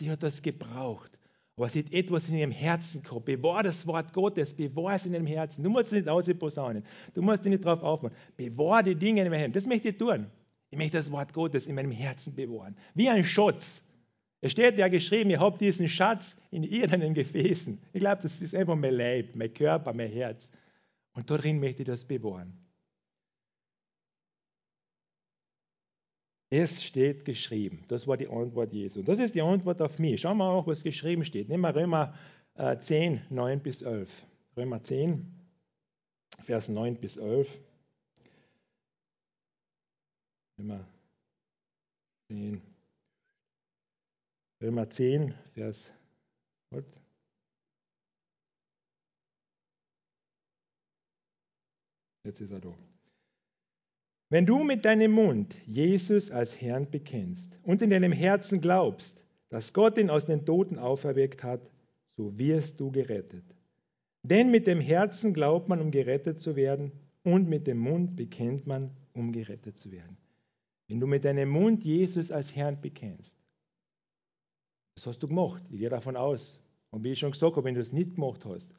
Sie hat das gebraucht. Aber sie hat etwas in ihrem Herzen gehabt. Bewahr das Wort Gottes, bewahr es in deinem Herzen. Du musst es nicht ausposaunen. Du musst dich nicht darauf aufbauen. Bewahr die Dinge in deinem Herzen. Das möchte ich tun. Ich möchte das Wort Gottes in meinem Herzen bewahren. Wie ein Schatz. Es steht ja geschrieben, ihr habt diesen Schatz in irdenen Gefäßen. Ich glaube, das ist einfach mein Leib, mein Körper, mein Herz. Und darin möchte ich das bewahren. Es steht geschrieben. Das war die Antwort Jesu. Das ist die Antwort auf mich. Schauen wir auch, was geschrieben steht. Nehmen wir Römer 10, äh, 9 bis 11. Römer 10, Vers 9 bis 11. Römer 10, Römer 10, Vers. Jetzt ist er da. Wenn du mit deinem Mund Jesus als Herrn bekennst und in deinem Herzen glaubst, dass Gott ihn aus den Toten auferweckt hat, so wirst du gerettet. Denn mit dem Herzen glaubt man, um gerettet zu werden, und mit dem Mund bekennt man, um gerettet zu werden. Wenn du mit deinem Mund Jesus als Herrn bekennst, das hast du gemacht. Ich gehe davon aus. Und wie ich schon gesagt habe, wenn du es nicht gemacht hast,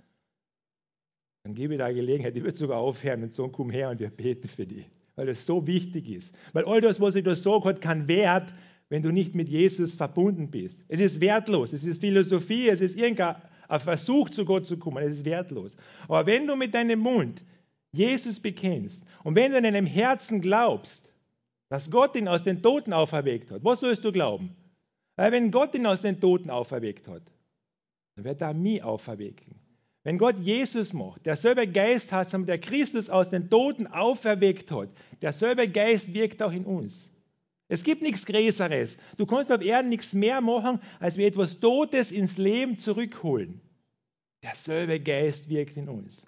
dann gebe ich dir eine Gelegenheit. Ich würde sogar aufhören und sagen, komm her und wir beten für dich. Weil das so wichtig ist. Weil all das, was ich da sage, hat keinen Wert, wenn du nicht mit Jesus verbunden bist. Es ist wertlos. Es ist Philosophie. Es ist irgendein Versuch, zu Gott zu kommen. Es ist wertlos. Aber wenn du mit deinem Mund Jesus bekennst und wenn du in deinem Herzen glaubst, dass Gott ihn aus den Toten auferweckt hat, was sollst du glauben? Weil wenn Gott ihn aus den Toten auferweckt hat, dann wird er mich auferwecken. Wenn Gott Jesus macht, derselbe Geist hat, der Christus aus den Toten auferweckt hat, derselbe Geist wirkt auch in uns. Es gibt nichts Größeres. Du kannst auf Erden nichts mehr machen, als wir etwas Totes ins Leben zurückholen. Derselbe Geist wirkt in uns.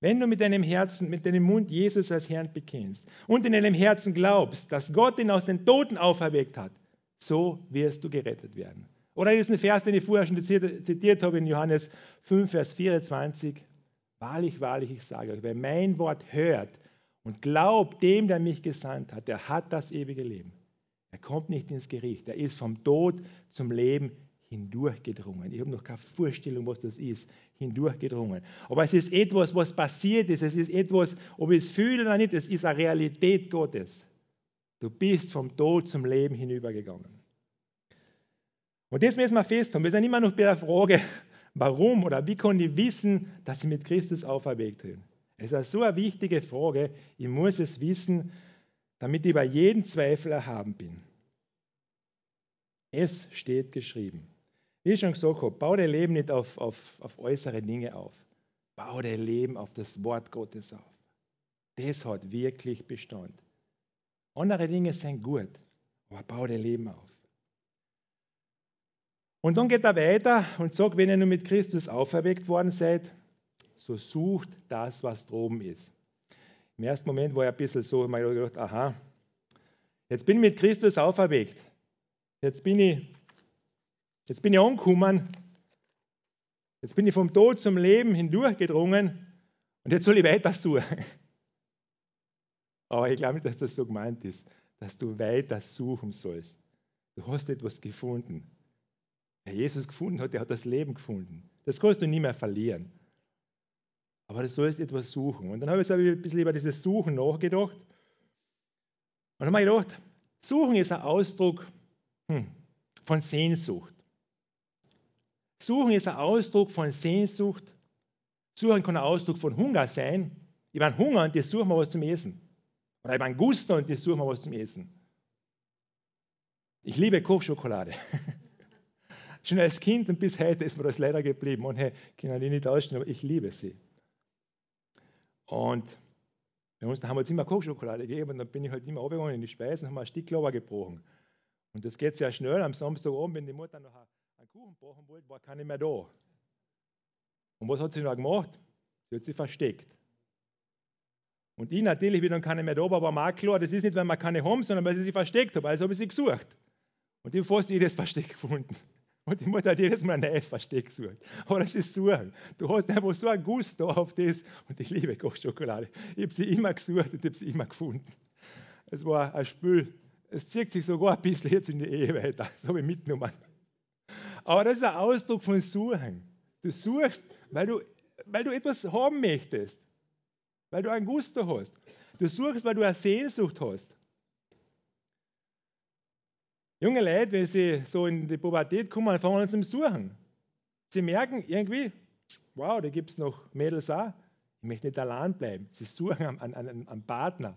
Wenn du mit deinem Herzen, mit deinem Mund Jesus als Herrn bekennst und in deinem Herzen glaubst, dass Gott ihn aus den Toten auferweckt hat, so wirst du gerettet werden. Oder diesen Vers, den ich vorher schon zitiert habe in Johannes 5, Vers 24. Wahrlich, wahrlich, ich sage euch, wer mein Wort hört und glaubt dem, der mich gesandt hat, der hat das ewige Leben. Er kommt nicht ins Gericht, er ist vom Tod zum Leben hindurchgedrungen. Ich habe noch keine Vorstellung, was das ist, hindurchgedrungen. Aber es ist etwas, was passiert ist. Es ist etwas, ob ich es fühle oder nicht, es ist eine Realität Gottes. Du bist vom Tod zum Leben hinübergegangen. Und das müssen wir festhalten. Wir sind immer noch bei der Frage, <laughs> warum oder wie kann ich wissen, dass ich mit Christus auferweckt bin. Es ist so eine wichtige Frage. Ich muss es wissen, damit ich bei jedem Zweifel erhaben bin. Es steht geschrieben. Wie ich schon gesagt habe, bau dein Leben nicht auf, auf, auf äußere Dinge auf. Bau dein Leben auf das Wort Gottes auf. Das hat wirklich Bestand. Andere Dinge sind gut, aber bau dein Leben auf. Und dann geht er weiter und sagt, wenn ihr nur mit Christus auferweckt worden seid, so sucht das, was droben ist. Im ersten Moment war ich ein bisschen so, ich habe gedacht, aha, jetzt bin ich mit Christus auferweckt. Jetzt bin ich, jetzt bin ich angekommen. Jetzt bin ich vom Tod zum Leben hindurchgedrungen und jetzt soll ich weiter suchen. Aber ich glaube nicht, dass das so gemeint ist, dass du weiter suchen sollst. Du hast etwas gefunden. Wer Jesus gefunden hat, der hat das Leben gefunden. Das kannst du nie mehr verlieren. Aber du sollst etwas suchen. Und dann habe ich ein bisschen über dieses Suchen nachgedacht. Und dann habe ich gedacht, Suchen ist ein Ausdruck hm, von Sehnsucht. Suchen ist ein Ausdruck von Sehnsucht. Suchen kann ein Ausdruck von Hunger sein. Ich meine Hunger und jetzt suchen wir was zum Essen. Oder ich meine Gusto und jetzt suchen wir was zum Essen. Ich liebe Kochschokolade. <laughs> Schon als Kind und bis heute ist mir das leider geblieben. Und hey, kann ich nicht ausstehen, aber ich liebe sie. Und uns da haben wir jetzt immer Kochschokolade gegeben und dann bin ich halt immer runtergegangen in die Speise und haben ein Stück Klauber gebrochen. Und das geht sehr schnell. Am Samstagabend, wenn die Mutter noch einen Kuchen brauchen wollte, war keiner mehr da. Und was hat sie noch gemacht? Sie hat sich versteckt. Und ich natürlich, wie dann keiner mehr da war, war mir auch klar, das ist nicht, weil wir keine haben, sondern weil sie sich versteckt haben. Also habe ich sie gesucht. Und ich habe fast jedes Versteck gefunden. Und die Mutter hat jedes Mal ein neues Versteck gesucht. Aber das ist Suchen. Du hast einfach so einen Gusto auf das. Und ich liebe Kochschokolade. Ich habe sie immer gesucht und habe sie immer gefunden. Es war ein Spiel. Es zieht sich sogar ein bisschen jetzt in die Ehe weiter. Das habe ich mitgenommen. Aber das ist ein Ausdruck von Suchen. Du suchst, weil du, weil du etwas haben möchtest. Weil du ein Gusto hast. Du suchst, weil du eine Sehnsucht hast. Junge Leute, wenn sie so in die Pubertät kommen, fangen an zum Suchen. Sie merken irgendwie, wow, da gibt es noch Mädels auch. Ich möchte nicht allein bleiben. Sie suchen einen, einen, einen Partner.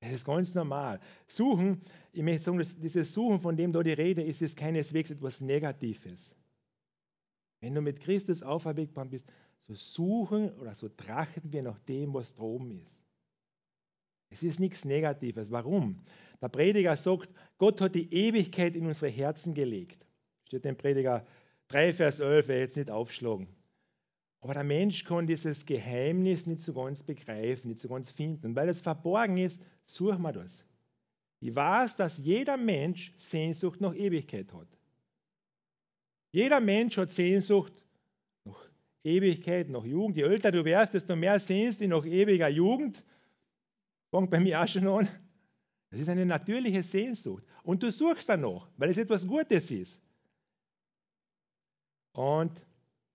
Das ist ganz normal. Suchen, ich möchte sagen, dieses Suchen, von dem da die Rede ist, ist keineswegs etwas Negatives. Wenn du mit Christus auferweckt bist, so suchen oder so trachten wir nach dem, was droben ist. Es ist nichts Negatives. Warum? Der Prediger sagt, Gott hat die Ewigkeit in unsere Herzen gelegt. Steht im Prediger 3, Vers 11, wer jetzt nicht aufschlagen. Aber der Mensch kann dieses Geheimnis nicht so ganz begreifen, nicht so ganz finden. Und weil es verborgen ist, suchen wir das. Ich weiß, dass jeder Mensch Sehnsucht nach Ewigkeit hat. Jeder Mensch hat Sehnsucht nach Ewigkeit, nach Jugend. Je älter du wärst, desto mehr sehnst du nach ewiger Jugend. Fängt bei mir auch schon an. Das ist eine natürliche Sehnsucht. Und du suchst danach, weil es etwas Gutes ist. Und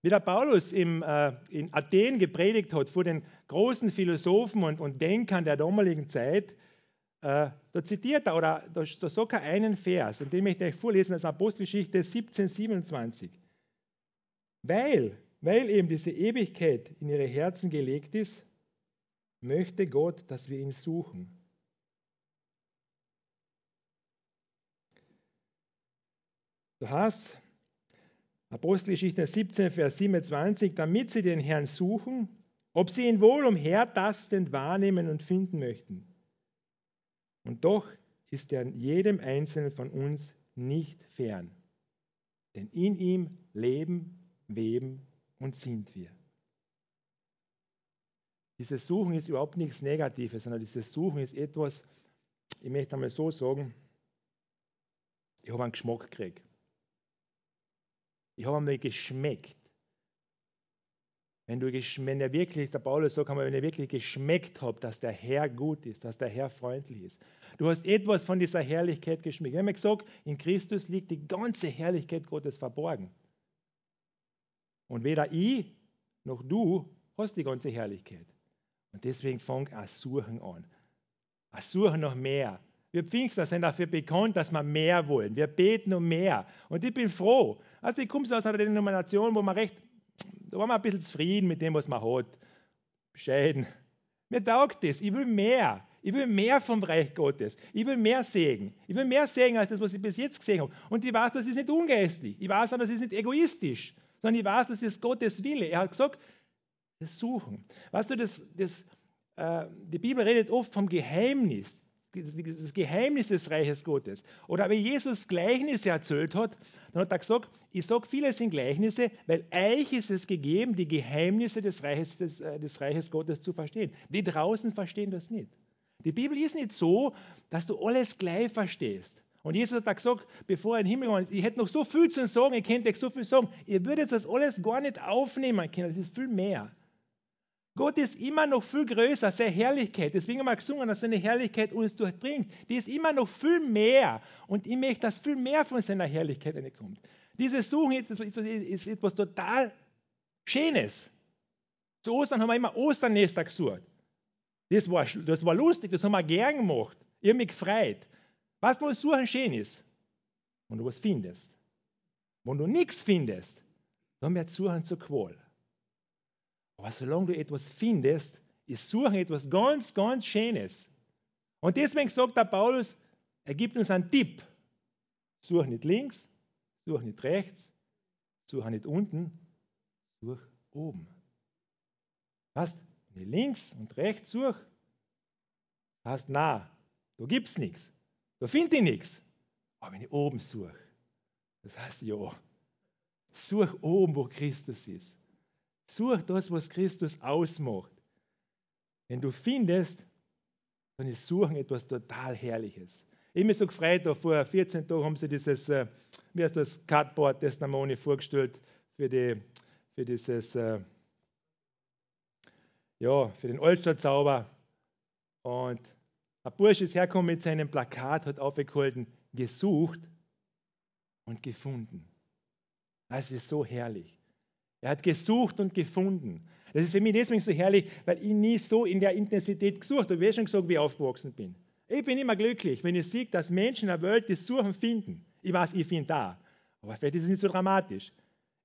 wie der Paulus im, äh, in Athen gepredigt hat vor den großen Philosophen und, und Denkern der damaligen Zeit, äh, da zitiert er, oder da, da sagt er einen Vers, und den möchte ich euch vorlesen aus Apostelgeschichte 17, 27. Weil, weil eben diese Ewigkeit in ihre Herzen gelegt ist, möchte Gott, dass wir ihn suchen. Du hast Apostelgeschichte 17, Vers 27, damit sie den Herrn suchen, ob sie ihn wohl umhertastend wahrnehmen und finden möchten. Und doch ist er jedem Einzelnen von uns nicht fern. Denn in ihm leben, weben und sind wir. Dieses Suchen ist überhaupt nichts Negatives, sondern dieses Suchen ist etwas, ich möchte einmal so sagen, ich habe einen Geschmack gekriegt. Ich habe einmal geschmeckt. Wenn, du, wenn er wirklich, der Paulus sagt einmal, wenn ihr wirklich geschmeckt habt, dass der Herr gut ist, dass der Herr freundlich ist. Du hast etwas von dieser Herrlichkeit geschmeckt. Wir haben gesagt, in Christus liegt die ganze Herrlichkeit Gottes verborgen. Und weder ich noch du hast die ganze Herrlichkeit. Und deswegen fang ein Suchen an. Ein Suchen nach mehr. Wir Pfingster sind dafür bekannt, dass wir mehr wollen. Wir beten um mehr. Und ich bin froh. Also ich komme aus einer Denomination, wo man recht, da waren wir ein bisschen zufrieden mit dem, was man hat. Bescheiden. Mir taugt das. Ich will mehr. Ich will mehr vom Reich Gottes. Ich will mehr Segen. Ich will mehr Segen als das, was ich bis jetzt gesehen habe. Und ich weiß, das ist nicht ungeistig. Ich weiß aber, das ist nicht egoistisch, sondern ich weiß, das ist Gottes Wille. Er hat gesagt, das Suchen. Weißt du, das, das, äh, die Bibel redet oft vom Geheimnis, das Geheimnis des Reiches Gottes. Oder wenn Jesus Gleichnisse erzählt hat, dann hat er gesagt, ich sage vieles in Gleichnisse, weil euch ist es gegeben, die Geheimnisse des Reiches, des, äh, des Reiches Gottes zu verstehen. Die draußen verstehen das nicht. Die Bibel ist nicht so, dass du alles gleich verstehst. Und Jesus hat gesagt, bevor er in den Himmel kommt, ich hätte noch so viel zu sagen, ich könnte euch so viel sagen. Ihr würdet das alles gar nicht aufnehmen können, das ist viel mehr. Gott ist immer noch viel größer, seine Herrlichkeit. Deswegen haben wir gesungen, dass seine Herrlichkeit uns durchdringt. Die ist immer noch viel mehr. Und ich möchte, dass viel mehr von seiner Herrlichkeit kommt. Dieses Suchen ist, ist etwas total Schönes. Zu Ostern haben wir immer Osternester gesucht. Das war, das war lustig, das haben wir gern gemacht. Ich habe mich gefreut. Was wo Suchen schön ist, wenn du was findest. Wenn du nichts findest, dann wird Suchen zur Qual. Aber solange du etwas findest, ist Suchen etwas ganz, ganz Schönes. Und deswegen sagt der Paulus, er gibt uns einen Tipp. Such nicht links, such nicht rechts, such nicht unten, such oben. Was? Wenn ich links und rechts suche, heißt, na, da gibt es nichts. Da finde ich nichts. Aber wenn ich oben suche, das heißt ja, such oben, wo Christus ist. Such das, was Christus ausmacht. Wenn du findest, dann ist Suchen etwas total Herrliches. Ich mich so gefreut, vor 14 Tagen haben sie dieses, äh, wie heißt das, Cardboard Testimony vorgestellt für, die, für dieses, äh, ja, für den Olsterzauber. Und ein Bursch ist hergekommen mit seinem Plakat, hat aufgehalten, gesucht und gefunden. Das ist so herrlich. Er hat gesucht und gefunden. Das ist für mich deswegen so herrlich, weil ich nie so in der Intensität gesucht habe. Ich habe schon gesagt, wie ich aufgewachsen bin. Ich bin immer glücklich, wenn ich sehe, dass Menschen in der Welt das Suchen finden. Ich weiß, ich finde da. Aber vielleicht ist es nicht so dramatisch.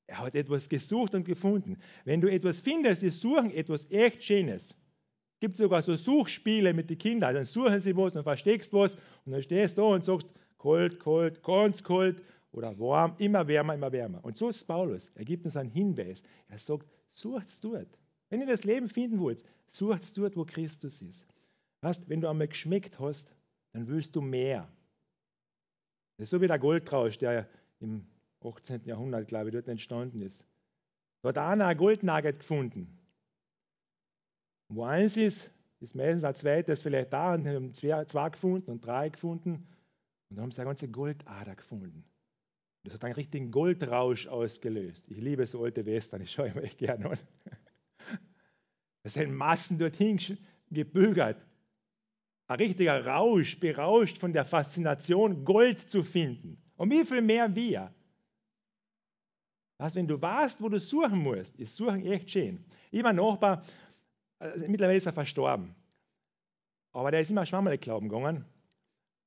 Er hat etwas gesucht und gefunden. Wenn du etwas findest, ist Suchen etwas echt Schönes. Es gibt sogar so Suchspiele mit den Kindern. Dann suchen sie was und versteckst was und dann stehst du da und sagst, kalt, kalt, ganz kalt oder warm, immer wärmer, immer wärmer. Und so ist Paulus. Er gibt uns einen Hinweis. Er sagt, sucht es dort. Wenn ihr das Leben finden wollt, sucht es dort, wo Christus ist. Weißt, wenn du einmal geschmeckt hast, dann willst du mehr. Das ist so wie der Goldrausch, der im 18. Jahrhundert, glaube ich, dort entstanden ist. Da hat einer ein Goldnugget gefunden. Und wo eins ist, ist meistens ein zweites vielleicht da und haben zwei, zwei gefunden und drei gefunden. Und dann haben sie eine ganze Goldader gefunden. Das hat einen richtigen Goldrausch ausgelöst. Ich liebe so alte Western, ich schaue mir echt gerne an. Es sind Massen dorthin gebügert. Ein richtiger Rausch, berauscht von der Faszination, Gold zu finden. Und wie viel mehr wir. Was, wenn du weißt, wo du suchen musst, ist Suchen echt schön. Ich einen Nachbar, also mittlerweile ist er verstorben. Aber der ist immer Schwammerle glauben gegangen.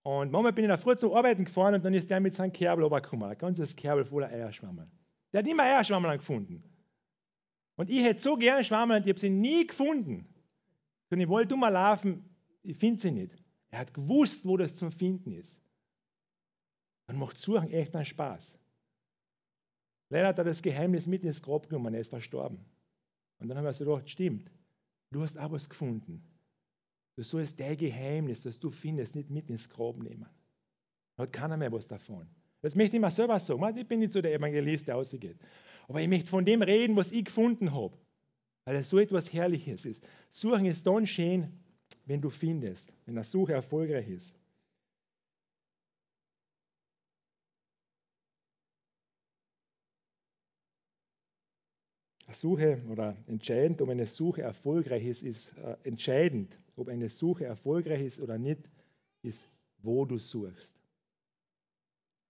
Und manchmal bin ich der Früh zum Arbeiten gefahren und dann ist der mit seinem Kerbel runtergekommen. Ein ganzes Kerbel voller Eierschwammerl. Der hat immer Eierschwammerl gefunden. Und ich hätte so gerne Schwammerl und ich habe sie nie gefunden. Und ich wollte mal laufen, ich finde sie nicht. Er hat gewusst, wo das zum Finden ist. Dann macht Suchen echt einen Spaß. Leider hat er das Geheimnis mit ins Grab genommen, er ist verstorben. Und dann haben wir so gedacht, stimmt, du hast auch was gefunden. Du sollst dein Geheimnis, das du findest, nicht mit ins Grab nehmen. Da hat keiner mehr was davon. Das möchte ich mir selber sagen. Ich bin nicht so der Evangelist, der ausgeht. Aber ich möchte von dem reden, was ich gefunden habe. Weil es so etwas Herrliches ist. Suchen ist dann schön, wenn du findest, wenn eine Suche erfolgreich ist. Suche oder entscheidend, ob eine Suche erfolgreich ist, ist äh, entscheidend, ob eine Suche erfolgreich ist oder nicht, ist, wo du suchst.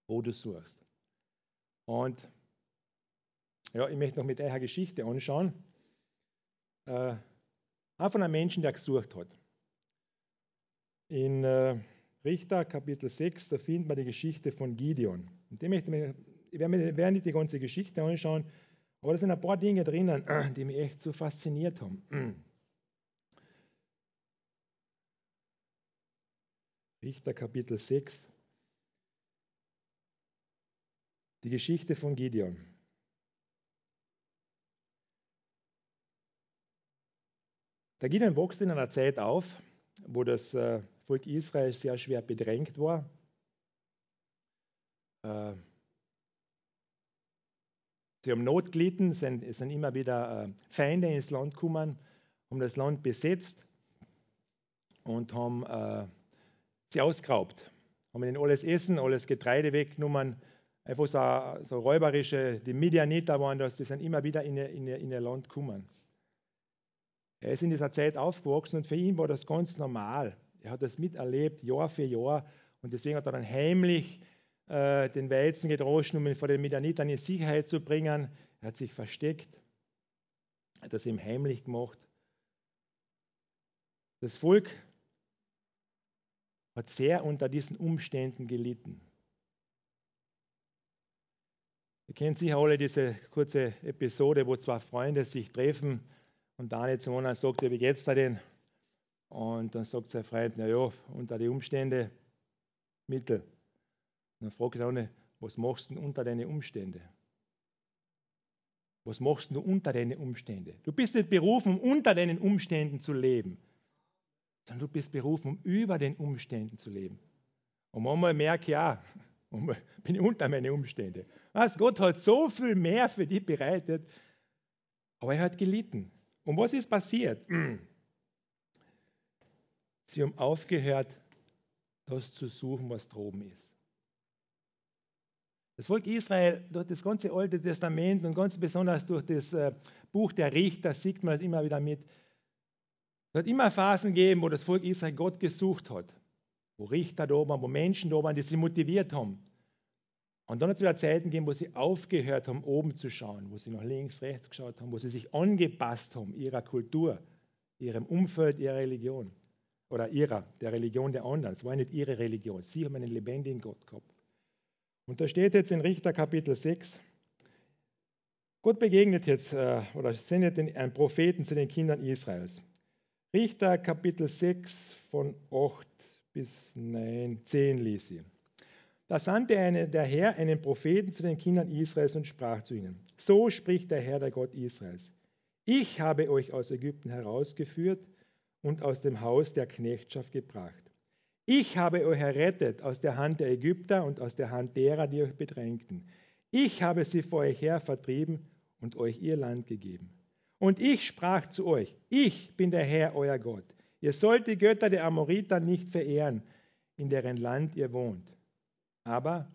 Wo du suchst. Und ja, ich möchte noch mit einer Geschichte anschauen. Äh, auch von einem Menschen, der gesucht hat. In äh, Richter Kapitel 6, da findet man die Geschichte von Gideon. Und dem möchte ich, ich werde nicht die ganze Geschichte anschauen, aber da sind ein paar Dinge drinnen, die mich echt so fasziniert haben. Richter Kapitel 6. Die Geschichte von Gideon. Der Gideon wächst in einer Zeit auf, wo das äh, Volk Israel sehr schwer bedrängt war. Äh, Sie haben Not gelitten, sind, sind immer wieder äh, Feinde ins Land gekommen, haben das Land besetzt und haben sie ausgeraubt. Haben ihnen alles Essen, alles Getreide weggenommen. Einfach so, so räuberische, die Midianiter waren das, die sind immer wieder in ihr, in, ihr, in ihr Land gekommen. Er ist in dieser Zeit aufgewachsen und für ihn war das ganz normal. Er hat das miterlebt, Jahr für Jahr. Und deswegen hat er dann heimlich äh, den Weizen gedroschen, um ihn vor den Midianitern in Sicherheit zu bringen. Er hat sich versteckt. hat das ihm heimlich gemacht. Das Volk hat sehr unter diesen Umständen gelitten. Ihr kennt sicher alle diese kurze Episode, wo zwei Freunde sich treffen und der eine zum anderen sagt, wie geht's da denn? Und dann sagt sein Freund, naja, unter den Umständen mittel. Und dann fragt der andere, was machst du unter deinen Umständen? Was machst du unter deinen Umständen? Du bist nicht berufen, unter deinen Umständen zu leben, sondern du bist berufen, um über den Umständen zu leben. Und manchmal merke ich, ja, <laughs> bin unter meinen Umständen. Was? Gott hat so viel mehr für dich bereitet, aber er hat gelitten. Und was ist passiert? <clears throat> Sie haben aufgehört, das zu suchen, was droben ist. Das Volk Israel durch das ganze Alte Testament und ganz besonders durch das äh, Buch der Richter sieht man es immer wieder mit. Es hat immer Phasen gegeben, wo das Volk Israel Gott gesucht hat, wo Richter da waren, wo Menschen da waren, die sie motiviert haben. Und dann hat es wieder Zeiten gegeben, wo sie aufgehört haben, oben zu schauen, wo sie nach links, rechts geschaut haben, wo sie sich angepasst haben ihrer Kultur, ihrem Umfeld, ihrer Religion oder ihrer, der Religion der anderen. Es war nicht ihre Religion. Sie haben einen lebendigen Gott gehabt. Und da steht jetzt in Richter Kapitel 6, Gott begegnet jetzt äh, oder sendet einen Propheten zu den Kindern Israels. Richter Kapitel 6 von 8 bis 9, 10 ließ sie. Da sandte eine, der Herr einen Propheten zu den Kindern Israels und sprach zu ihnen, so spricht der Herr, der Gott Israels. Ich habe euch aus Ägypten herausgeführt und aus dem Haus der Knechtschaft gebracht. Ich habe euch errettet aus der Hand der Ägypter und aus der Hand derer, die euch bedrängten. Ich habe sie vor euch her vertrieben und euch ihr Land gegeben. Und ich sprach zu euch, ich bin der Herr, euer Gott. Ihr sollt die Götter der Amoriter nicht verehren, in deren Land ihr wohnt. Aber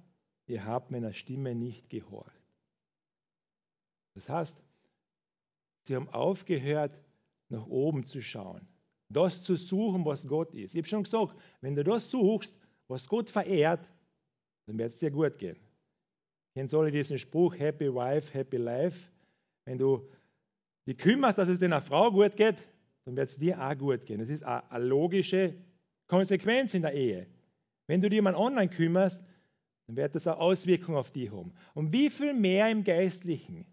ihr habt meiner Stimme nicht gehorcht. Das heißt, sie haben aufgehört, nach oben zu schauen das zu suchen, was Gott ist. Ich habe schon gesagt, wenn du das suchst, was Gott verehrt, dann wird es dir gut gehen. Kennt alle diesen Spruch, Happy Wife, Happy Life. Wenn du dich kümmerst, dass es deiner Frau gut geht, dann wird es dir auch gut gehen. Das ist eine logische Konsequenz in der Ehe. Wenn du dich um einen anderen kümmerst, dann wird das eine Auswirkung auf dich haben. Und wie viel mehr im Geistlichen,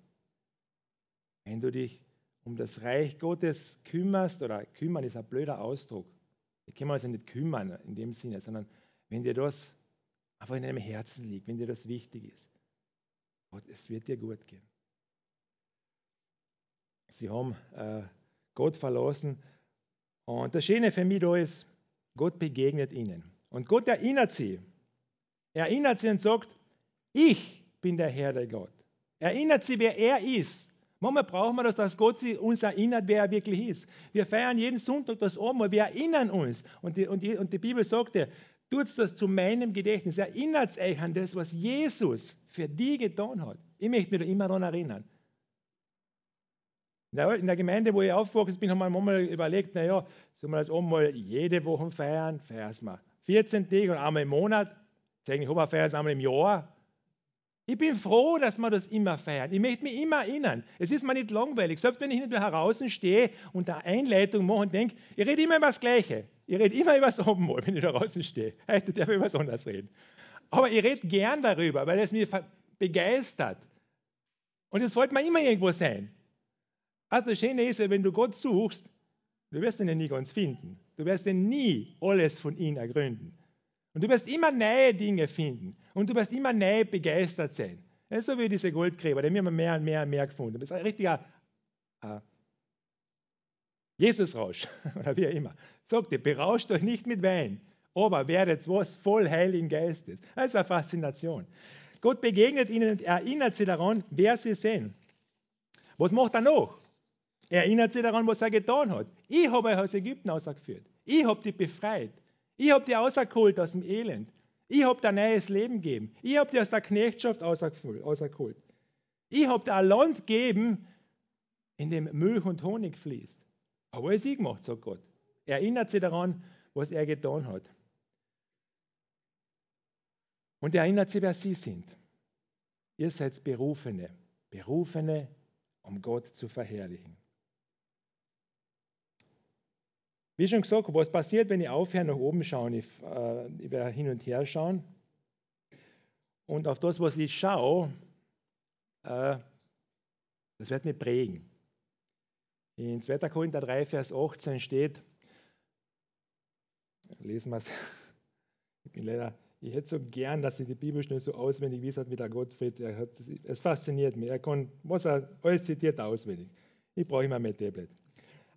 wenn du dich um das Reich Gottes kümmerst, oder kümmern ist ein blöder Ausdruck. Ich kann man also nicht kümmern in dem Sinne, sondern wenn dir das einfach in deinem Herzen liegt, wenn dir das wichtig ist, Gott, es wird dir gut gehen. Sie haben äh, Gott verlassen. Und das Schöne für mich da ist, Gott begegnet ihnen. Und Gott erinnert sie. Er erinnert sie und sagt, ich bin der Herr, der Gott. Er erinnert sie, wer er ist. Manchmal brauchen wir das, dass Gott uns erinnert, wer er wirklich ist. Wir feiern jeden Sonntag das Abendmahl, wir erinnern uns. Und die, und die, und die Bibel sagt ja, tut das zu meinem Gedächtnis. Erinnert euch an das, was Jesus für die getan hat. Ich möchte mich da immer daran erinnern. In der Gemeinde, wo ich aufgewachsen bin, haben wir manchmal überlegt, naja, sollen wir das Abendmahl jede Woche feiern? Feiern wir 14 Tage und einmal im Monat. Eigentlich haben wir feiern einmal im Jahr. Ich bin froh, dass wir das immer feiern. Ich möchte mich immer erinnern. Es ist mir nicht langweilig. Selbst wenn ich nicht mehr heraus stehe und eine Einleitung mache und denke, ich rede immer über das Gleiche. Ich rede immer über das Abendmahl, wenn ich da draußen stehe. Heute darf ich über was anderes reden. Aber ich rede gern darüber, weil es mich begeistert. Und es sollte man immer irgendwo sein. Also das Schöne ist ja, wenn du Gott suchst, du wirst ihn ja nie ganz finden. Du wirst ihn nie alles von ihm ergründen. Und du wirst immer neue Dinge finden. Und du wirst immer neu begeistert sein. Das ist so wie diese Goldgräber, die haben immer mehr und mehr und mehr gefunden. Das ist ein richtiger äh, Jesus-Rausch <laughs> oder wie auch immer. Sagt ihr, berauscht euch nicht mit Wein, aber werdet was voll Heiligen Geistes. Das ist eine Faszination. Gott begegnet ihnen und erinnert sie daran, wer sie sind. Was macht er noch? Er erinnert sie daran, was er getan hat. Ich habe euch aus Ägypten ausgeführt. Ich habe dich befreit. Ich habe dich rausgeholt aus dem Elend. Ich habe dir ein neues Leben gegeben. Ich habe dir aus der Knechtschaft rausgeholt. Ich habe dir ein Land gegeben, in dem Milch und Honig fließt. Aber es ich gemacht, sagt Gott. Er erinnert sich daran, was er getan hat. Und er erinnert sich, wer sie sind. Ihr seid Berufene. Berufene, um Gott zu verherrlichen. Wie schon gesagt, was passiert, wenn ich aufhöre, nach oben schaue? Ich, äh, ich werde hin und her schauen. Und auf das, was ich schaue, äh, das wird mich prägen. In 2. Korinther 3, Vers 18 steht, lesen wir es, <laughs> ich bin leider, ich hätte so gern, dass ich die Bibel schnell so auswendig wie es hat mit der Gottfried. Er hat, es fasziniert mich. Er kann, was er alles zitiert, auswendig. Ich brauche immer mehr Tablet.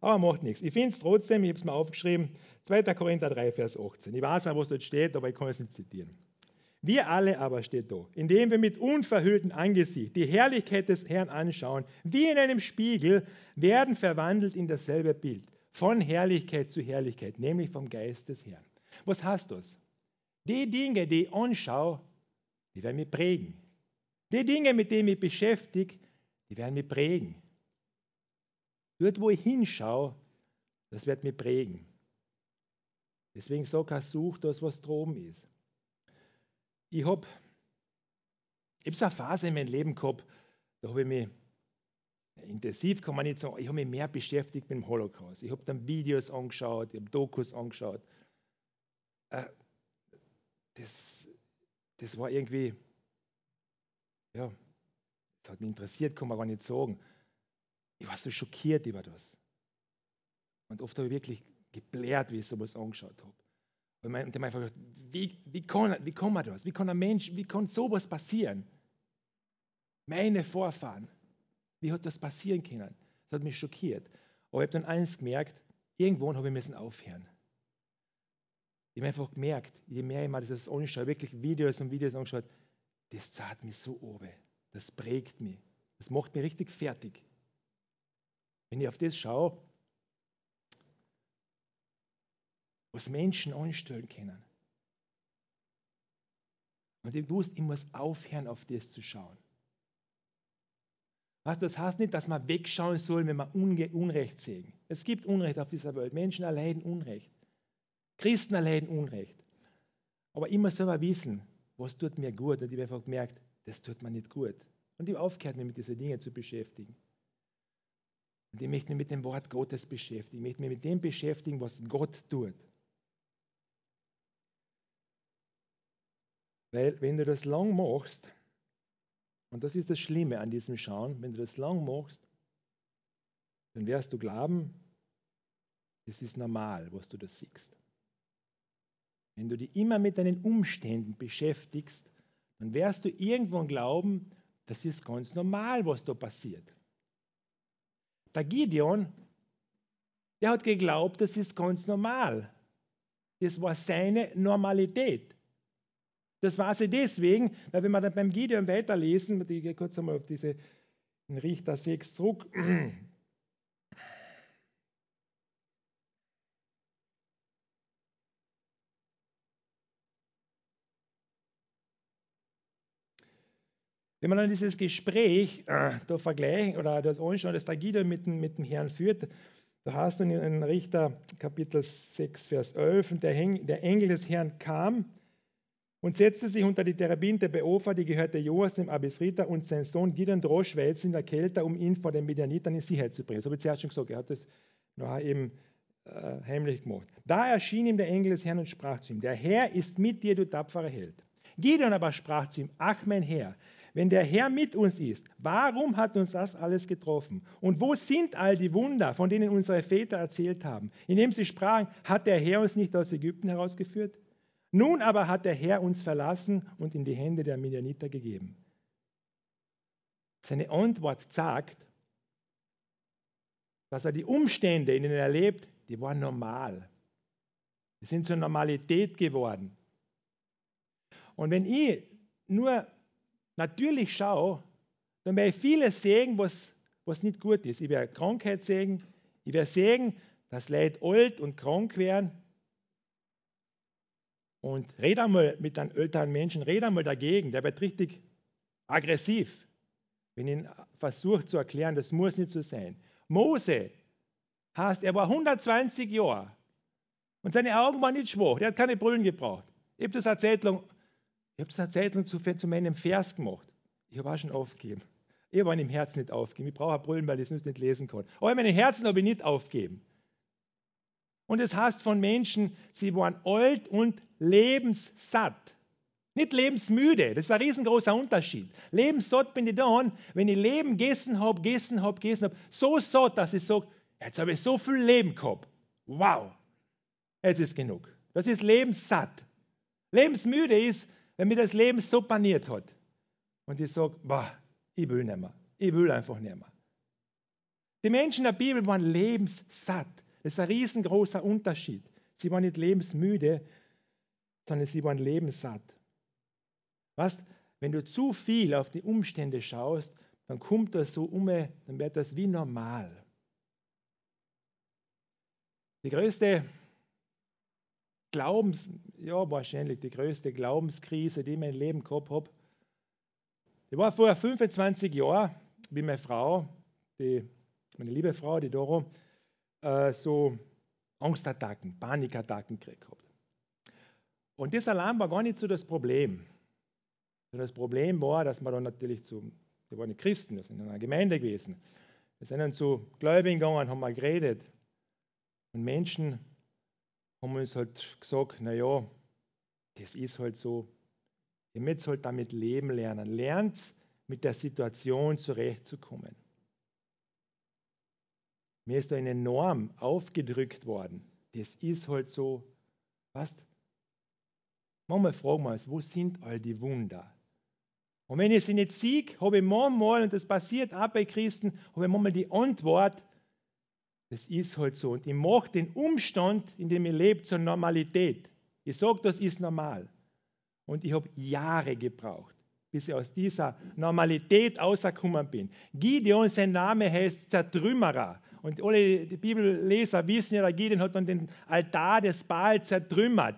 Aber macht nichts. Ich finde es trotzdem, ich habe es mal aufgeschrieben, 2. Korinther 3, Vers 18. Ich weiß nicht, was dort steht, aber ich kann es nicht zitieren. Wir alle aber, steht da, indem wir mit unverhülltem Angesicht die Herrlichkeit des Herrn anschauen, wie in einem Spiegel, werden verwandelt in dasselbe Bild, von Herrlichkeit zu Herrlichkeit, nämlich vom Geist des Herrn. Was heißt das? Die Dinge, die ich anschaue, die werden mich prägen. Die Dinge, mit denen ich beschäftige, die werden mich prägen. Dort, wo ich hinschaue, das wird mich prägen. Deswegen sag ich, such das, was droben ist. Ich habe ich hab so eine Phase in meinem Leben gehabt, da habe ich mich intensiv kann man nicht sagen, ich habe mich mehr beschäftigt mit dem Holocaust. Ich habe dann Videos angeschaut, ich habe Dokus angeschaut. Äh, das, das war irgendwie, ja, das hat mich interessiert, kann man gar nicht sagen. Ich war so schockiert über das. Und oft habe ich wirklich geblärt, wie ich sowas angeschaut habe. Und ich habe einfach gedacht, wie, wie, kann, wie kann man das? Wie kann ein Mensch, wie kann sowas passieren? Meine Vorfahren, wie hat das passieren können? Das hat mich schockiert. Aber ich habe dann eins gemerkt, irgendwo habe ich müssen aufhören. Ich habe einfach gemerkt, je mehr ich mal das anschaue, wirklich Videos und Videos angeschaut, das zahlt mich so oben. Das prägt mich. Das macht mich richtig fertig. Wenn ich auf das schaue, was Menschen anstellen können. Und ich wusste, ich muss aufhören, auf das zu schauen. Was das heißt nicht, dass man wegschauen soll, wenn man Unrecht sehen. Es gibt Unrecht auf dieser Welt. Menschen erleiden Unrecht. Christen erleiden Unrecht. Aber immer selber wissen, was tut mir gut. Und ich habe einfach gemerkt, das tut mir nicht gut. Und ich habe aufgehört, mich mit diesen Dingen zu beschäftigen. Und ich möchte mich mit dem Wort Gottes beschäftigen. Ich möchte mich mit dem beschäftigen, was Gott tut. Weil wenn du das lang machst, und das ist das Schlimme an diesem Schauen, wenn du das lang machst, dann wirst du glauben, das ist normal, was du da siehst. Wenn du dich immer mit deinen Umständen beschäftigst, dann wirst du irgendwann glauben, das ist ganz normal, was da passiert. Der Gideon, der hat geglaubt, das ist ganz normal. Das war seine Normalität. Das war sie deswegen, weil wenn wir dann beim Gideon weiterlesen, ich gehe kurz einmal auf diese Richter 6 zurück. <clears throat> Wenn man dann dieses Gespräch äh, da vergleichen oder das anschauen, das der Gideon mit, mit dem Herrn führt, da hast du in Richter Kapitel 6, Vers 11, und der, der Engel des Herrn kam und setzte sich unter die Terebinte bei Ophar, die gehörte Joas, dem Abisrita, und sein Sohn Gideon droh Schweiz in der Kälte, um ihn vor den Midianitern in Sicherheit zu bringen. So habe ich zuerst schon gesagt, er hat das nachher eben äh, heimlich gemacht. Da erschien ihm der Engel des Herrn und sprach zu ihm, der Herr ist mit dir, du tapferer Held. Gideon aber sprach zu ihm, ach mein Herr, wenn der Herr mit uns ist, warum hat uns das alles getroffen? Und wo sind all die Wunder, von denen unsere Väter erzählt haben, indem sie sprachen, hat der Herr uns nicht aus Ägypten herausgeführt? Nun aber hat der Herr uns verlassen und in die Hände der Midianiter gegeben. Seine Antwort sagt, dass er die Umstände, in denen er lebt, die waren normal. Die sind zur Normalität geworden. Und wenn ich nur natürlich schaue, dann werde ich vieles sehen, was, was nicht gut ist. Ich werde Krankheit sehen, ich werde sehen, dass Leute alt und krank werden und red einmal mit einem älteren Menschen, red einmal dagegen, der wird richtig aggressiv, wenn ihn versucht zu erklären, das muss nicht so sein. Mose heißt, er war 120 Jahre und seine Augen waren nicht schwach, er hat keine Brüllen gebraucht. Ich habe das lang, ich habe das eine Zeit lang zu, zu meinem Vers gemacht. Ich habe auch schon aufgegeben. Ich habe im Herzen nicht aufgegeben. Ich brauche Brüllen, weil ich es nicht lesen kann. Aber in meinem Herzen habe ich nicht aufgegeben. Und es heißt von Menschen, sie waren alt und lebenssatt. Nicht lebensmüde, das ist ein riesengroßer Unterschied. Lebenssatt bin ich dann, wenn ich Leben gegessen habe, gegessen habe, gegessen habe, so satt, dass ich sage, jetzt habe ich so viel Leben gehabt. Wow, jetzt ist genug. Das ist lebenssatt. Lebensmüde ist, wenn mir das Leben so paniert hat. Und ich sage, ich will nicht mehr. Ich will einfach nicht mehr. Die Menschen der Bibel waren lebenssatt. Das ist ein riesengroßer Unterschied. Sie waren nicht lebensmüde, sondern sie waren lebenssatt. Was, wenn du zu viel auf die Umstände schaust, dann kommt das so um, dann wird das wie normal. Die größte Glaubens, ja wahrscheinlich die größte Glaubenskrise, die ich in meinem Leben gehabt habe. Ich war vor 25 Jahren, wie meine Frau, die, meine liebe Frau, die Doro, äh, so Angstattacken, Panikattacken gekriegt habe. Und das allein war gar nicht so das Problem. Das Problem war, dass wir dann natürlich zu, wir waren Christen, wir sind in einer Gemeinde gewesen. Wir sind dann zu Gläubigen gegangen, haben mal geredet. Und Menschen haben uns halt gesagt, naja, das ist halt so. Ihr müsst halt damit leben lernen. Lernt mit der Situation zurechtzukommen. Mir ist da eine Norm aufgedrückt worden. Das ist halt so. Was? Manchmal fragen wir uns, wo sind all die Wunder? Und wenn ich sie nicht sehe, habe ich manchmal, und das passiert auch bei Christen, habe ich manchmal die Antwort, das ist halt so. Und ich mache den Umstand, in dem ich lebe, zur Normalität. Ich sage, das ist normal. Und ich habe Jahre gebraucht, bis ich aus dieser Normalität rausgekommen bin. Gideon, sein Name heißt Zertrümmerer. Und alle Bibelleser wissen ja, Gideon hat dann den Altar des Baal zertrümmert.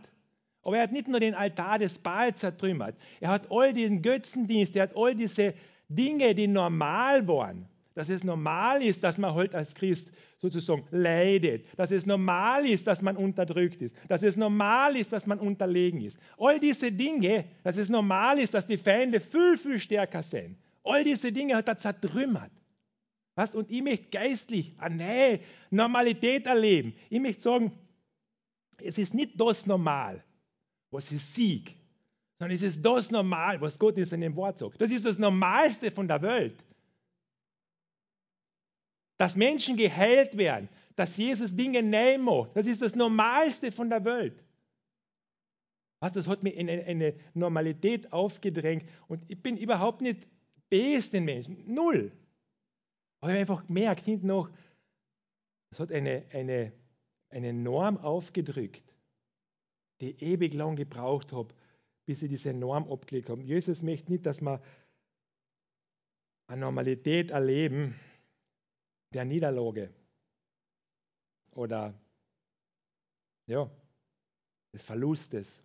Aber er hat nicht nur den Altar des Baal zertrümmert, er hat all diesen Götzendienst, er hat all diese Dinge, die normal waren. Dass es normal ist, dass man halt als Christ sozusagen leidet, dass es normal ist, dass man unterdrückt ist, dass es normal ist, dass man unterlegen ist. All diese Dinge, dass es normal ist, dass die Feinde viel, viel stärker sind. All diese Dinge hat er zertrümmert. Was? Und ich möchte geistlich eine Normalität erleben. Ich möchte sagen, es ist nicht das normal, was ich sieg, sondern es ist das Normal, was Gott in seinem Wort sagt. Das ist das Normalste von der Welt. Dass Menschen geheilt werden, dass Jesus Dinge nehmen macht, das ist das Normalste von der Welt. Was, das hat mir in eine Normalität aufgedrängt und ich bin überhaupt nicht best den Menschen, null. Aber ich habe einfach gemerkt, hinten noch, es hat eine, eine, eine Norm aufgedrückt die ich ewig lang gebraucht habe, bis ich diese Norm abgelegt habe. Jesus möchte nicht, dass wir eine Normalität erleben der Niederlage oder ja, des Verlustes.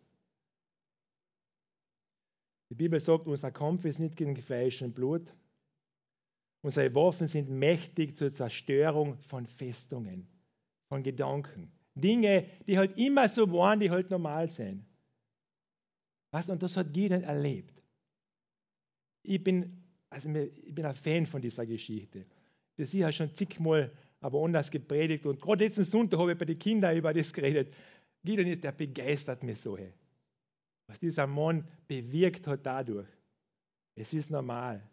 Die Bibel sagt, unser Kampf ist nicht gegen Fleisch und Blut. Unsere Waffen sind mächtig zur Zerstörung von Festungen, von Gedanken. Dinge, die halt immer so waren, die halt normal sind. Was? Und das hat jeder erlebt. Ich bin, also ich bin ein Fan von dieser Geschichte. Das ich ja schon zigmal aber anders gepredigt und gerade letzten Sonntag habe ich bei den Kindern über das geredet. Gideon ist, der begeistert mich so. Was dieser Mann bewirkt hat dadurch. Es ist normal.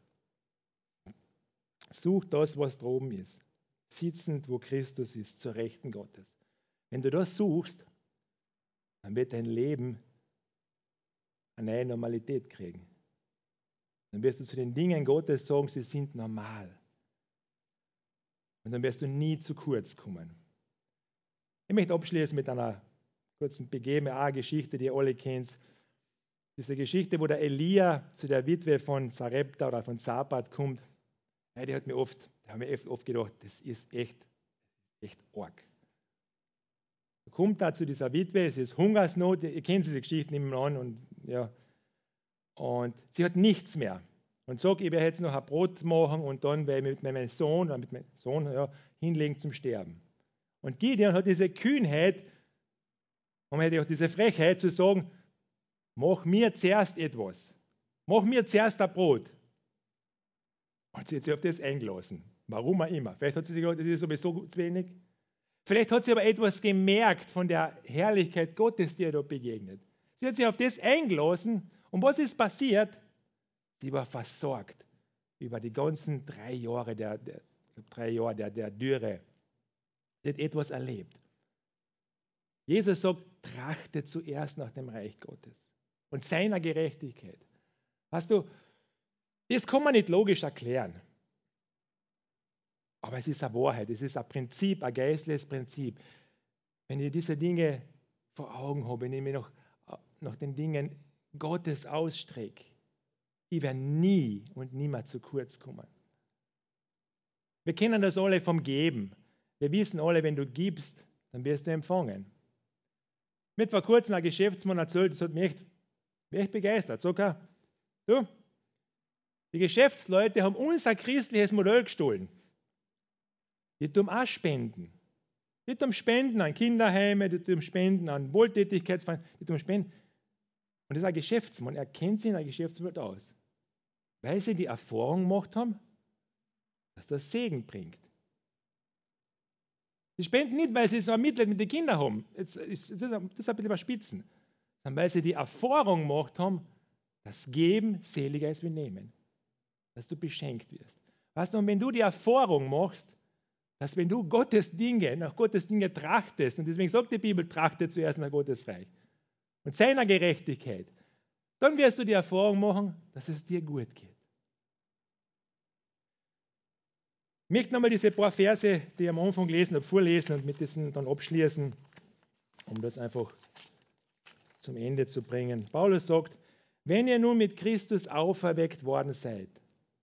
Such das, was droben ist. Sitzend, wo Christus ist, zur Rechten Gottes. Wenn du das suchst, dann wird dein Leben eine neue Normalität kriegen. Dann wirst du zu den Dingen Gottes sagen, sie sind normal. Und dann wirst du nie zu kurz kommen. Ich möchte abschließen mit einer kurzen BGMA-Geschichte, die ihr alle kennt. Diese Geschichte, wo der Elia zu der Witwe von Sarepta oder von Zapat kommt, ja, die hat mir oft, da haben wir oft gedacht, das ist echt, echt arg kommt da zu dieser Witwe, es ist Hungersnot, ihr kennt diese Geschichten immer an und ja. Und sie hat nichts mehr. Und sagt, ich werde jetzt noch ein Brot machen und dann werde ich mit meinem Sohn, oder mit meinem Sohn ja, hinlegen zum Sterben. Und Gideon hat diese Kühnheit, und hätte auch diese Frechheit zu sagen, mach mir zuerst etwas. Mach mir zuerst ein Brot. Und sie hat sich auf das eingelassen. Warum auch immer. Vielleicht hat sie sich gedacht, das ist sowieso zu wenig. Vielleicht hat sie aber etwas gemerkt von der Herrlichkeit Gottes, die ihr da begegnet. Sie hat sich auf das eingelassen. Und was ist passiert? Sie war versorgt über die ganzen drei Jahre der, der drei Jahre der, der Dürre. Sie hat etwas erlebt. Jesus sagt, trachte zuerst nach dem Reich Gottes und seiner Gerechtigkeit. Hast du, das kann man nicht logisch erklären. Aber es ist eine Wahrheit, es ist ein Prinzip, ein geistliches Prinzip. Wenn ich diese Dinge vor Augen habe, wenn ich mich nach, nach den Dingen Gottes ausstrecke, ich werde nie und niemals zu kurz kommen. Wir kennen das alle vom Geben. Wir wissen alle, wenn du gibst, dann wirst du empfangen. Mit vor kurzem ein Geschäftsmann erzählt, das hat mich echt, mich echt begeistert. Sogar, du, die Geschäftsleute haben unser christliches Modell gestohlen. Die tun auch Spenden. Die tun Spenden an Kinderheime, die tun Spenden an Wohltätigkeitsvereine, die tun Spenden. Und das ist ein Geschäftsmann, er kennt sich in der Geschäftswelt aus. Weil sie die Erfahrung gemacht haben, dass das Segen bringt. Sie spenden nicht, weil sie so ein Mitleid mit den Kindern haben. Das ist, das ist ein bisschen überspitzen. Sondern weil sie die Erfahrung gemacht haben, dass Geben seliger ist wie Nehmen. Dass du beschenkt wirst. Weißt du, und wenn du die Erfahrung machst, dass wenn du Gottes Dinge, nach Gottes Dinge trachtest, und deswegen sagt die Bibel, trachtet zuerst nach Gottes Reich und seiner Gerechtigkeit, dann wirst du die Erfahrung machen, dass es dir gut geht. Ich möchte nochmal diese paar Verse, die ich am Anfang gelesen habe, vorlesen und mit diesen dann abschließen, um das einfach zum Ende zu bringen. Paulus sagt, wenn ihr nun mit Christus auferweckt worden seid,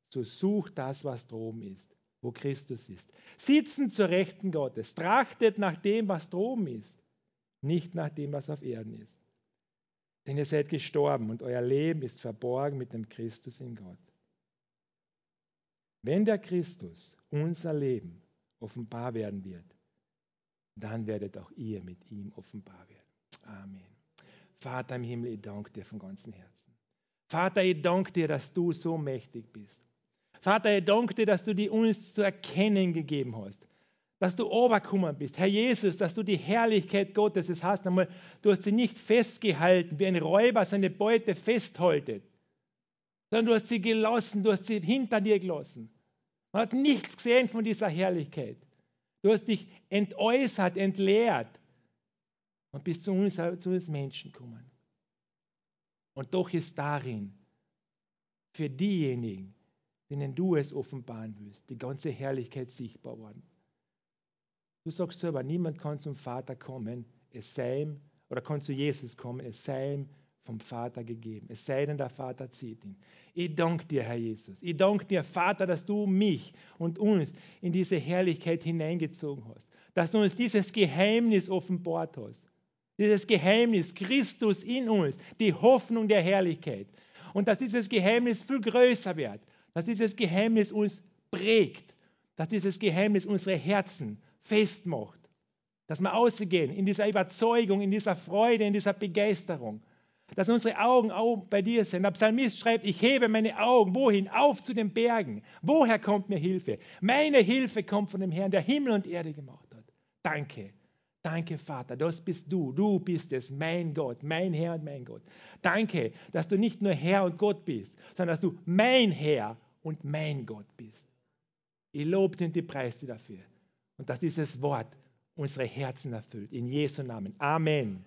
so sucht das, was droben ist, wo Christus ist. Sitzen zur Rechten Gottes, trachtet nach dem, was droben ist, nicht nach dem, was auf Erden ist. Denn ihr seid gestorben und euer Leben ist verborgen mit dem Christus in Gott. Wenn der Christus unser Leben offenbar werden wird, dann werdet auch ihr mit ihm offenbar werden. Amen. Vater im Himmel, ich danke dir von ganzem Herzen. Vater, ich danke dir, dass du so mächtig bist. Vater, ich danke dir, dass du die uns zu erkennen gegeben hast. Dass du obergekommen bist. Herr Jesus, dass du die Herrlichkeit Gottes, heißt einmal, du hast sie nicht festgehalten, wie ein Räuber seine Beute festhaltet, sondern du hast sie gelassen, du hast sie hinter dir gelassen. Man hat nichts gesehen von dieser Herrlichkeit. Du hast dich entäußert, entleert und bist zu uns, zu uns Menschen gekommen. Und doch ist darin für diejenigen, denen du es offenbaren willst, die ganze Herrlichkeit sichtbar worden. Du sagst selber, niemand kann zum Vater kommen, es sei ihm, oder kann zu Jesus kommen, es sei ihm vom Vater gegeben. Es sei denn, der Vater zieht ihn. Ich danke dir, Herr Jesus. Ich danke dir, Vater, dass du mich und uns in diese Herrlichkeit hineingezogen hast. Dass du uns dieses Geheimnis offenbart hast. Dieses Geheimnis Christus in uns, die Hoffnung der Herrlichkeit. Und dass dieses Geheimnis viel größer wird. Dass dieses Geheimnis uns prägt. Dass dieses Geheimnis unsere Herzen festmacht. Dass wir ausgehen in dieser Überzeugung, in dieser Freude, in dieser Begeisterung dass unsere Augen auch bei dir sind. Der Psalmist schreibt, ich hebe meine Augen, wohin? Auf zu den Bergen. Woher kommt mir Hilfe? Meine Hilfe kommt von dem Herrn, der Himmel und Erde gemacht hat. Danke. Danke, Vater, das bist du. Du bist es, mein Gott, mein Herr und mein Gott. Danke, dass du nicht nur Herr und Gott bist, sondern dass du mein Herr und mein Gott bist. Ich lobe dir und die Preis dir dafür. Und dass dieses Wort unsere Herzen erfüllt. In Jesu Namen. Amen.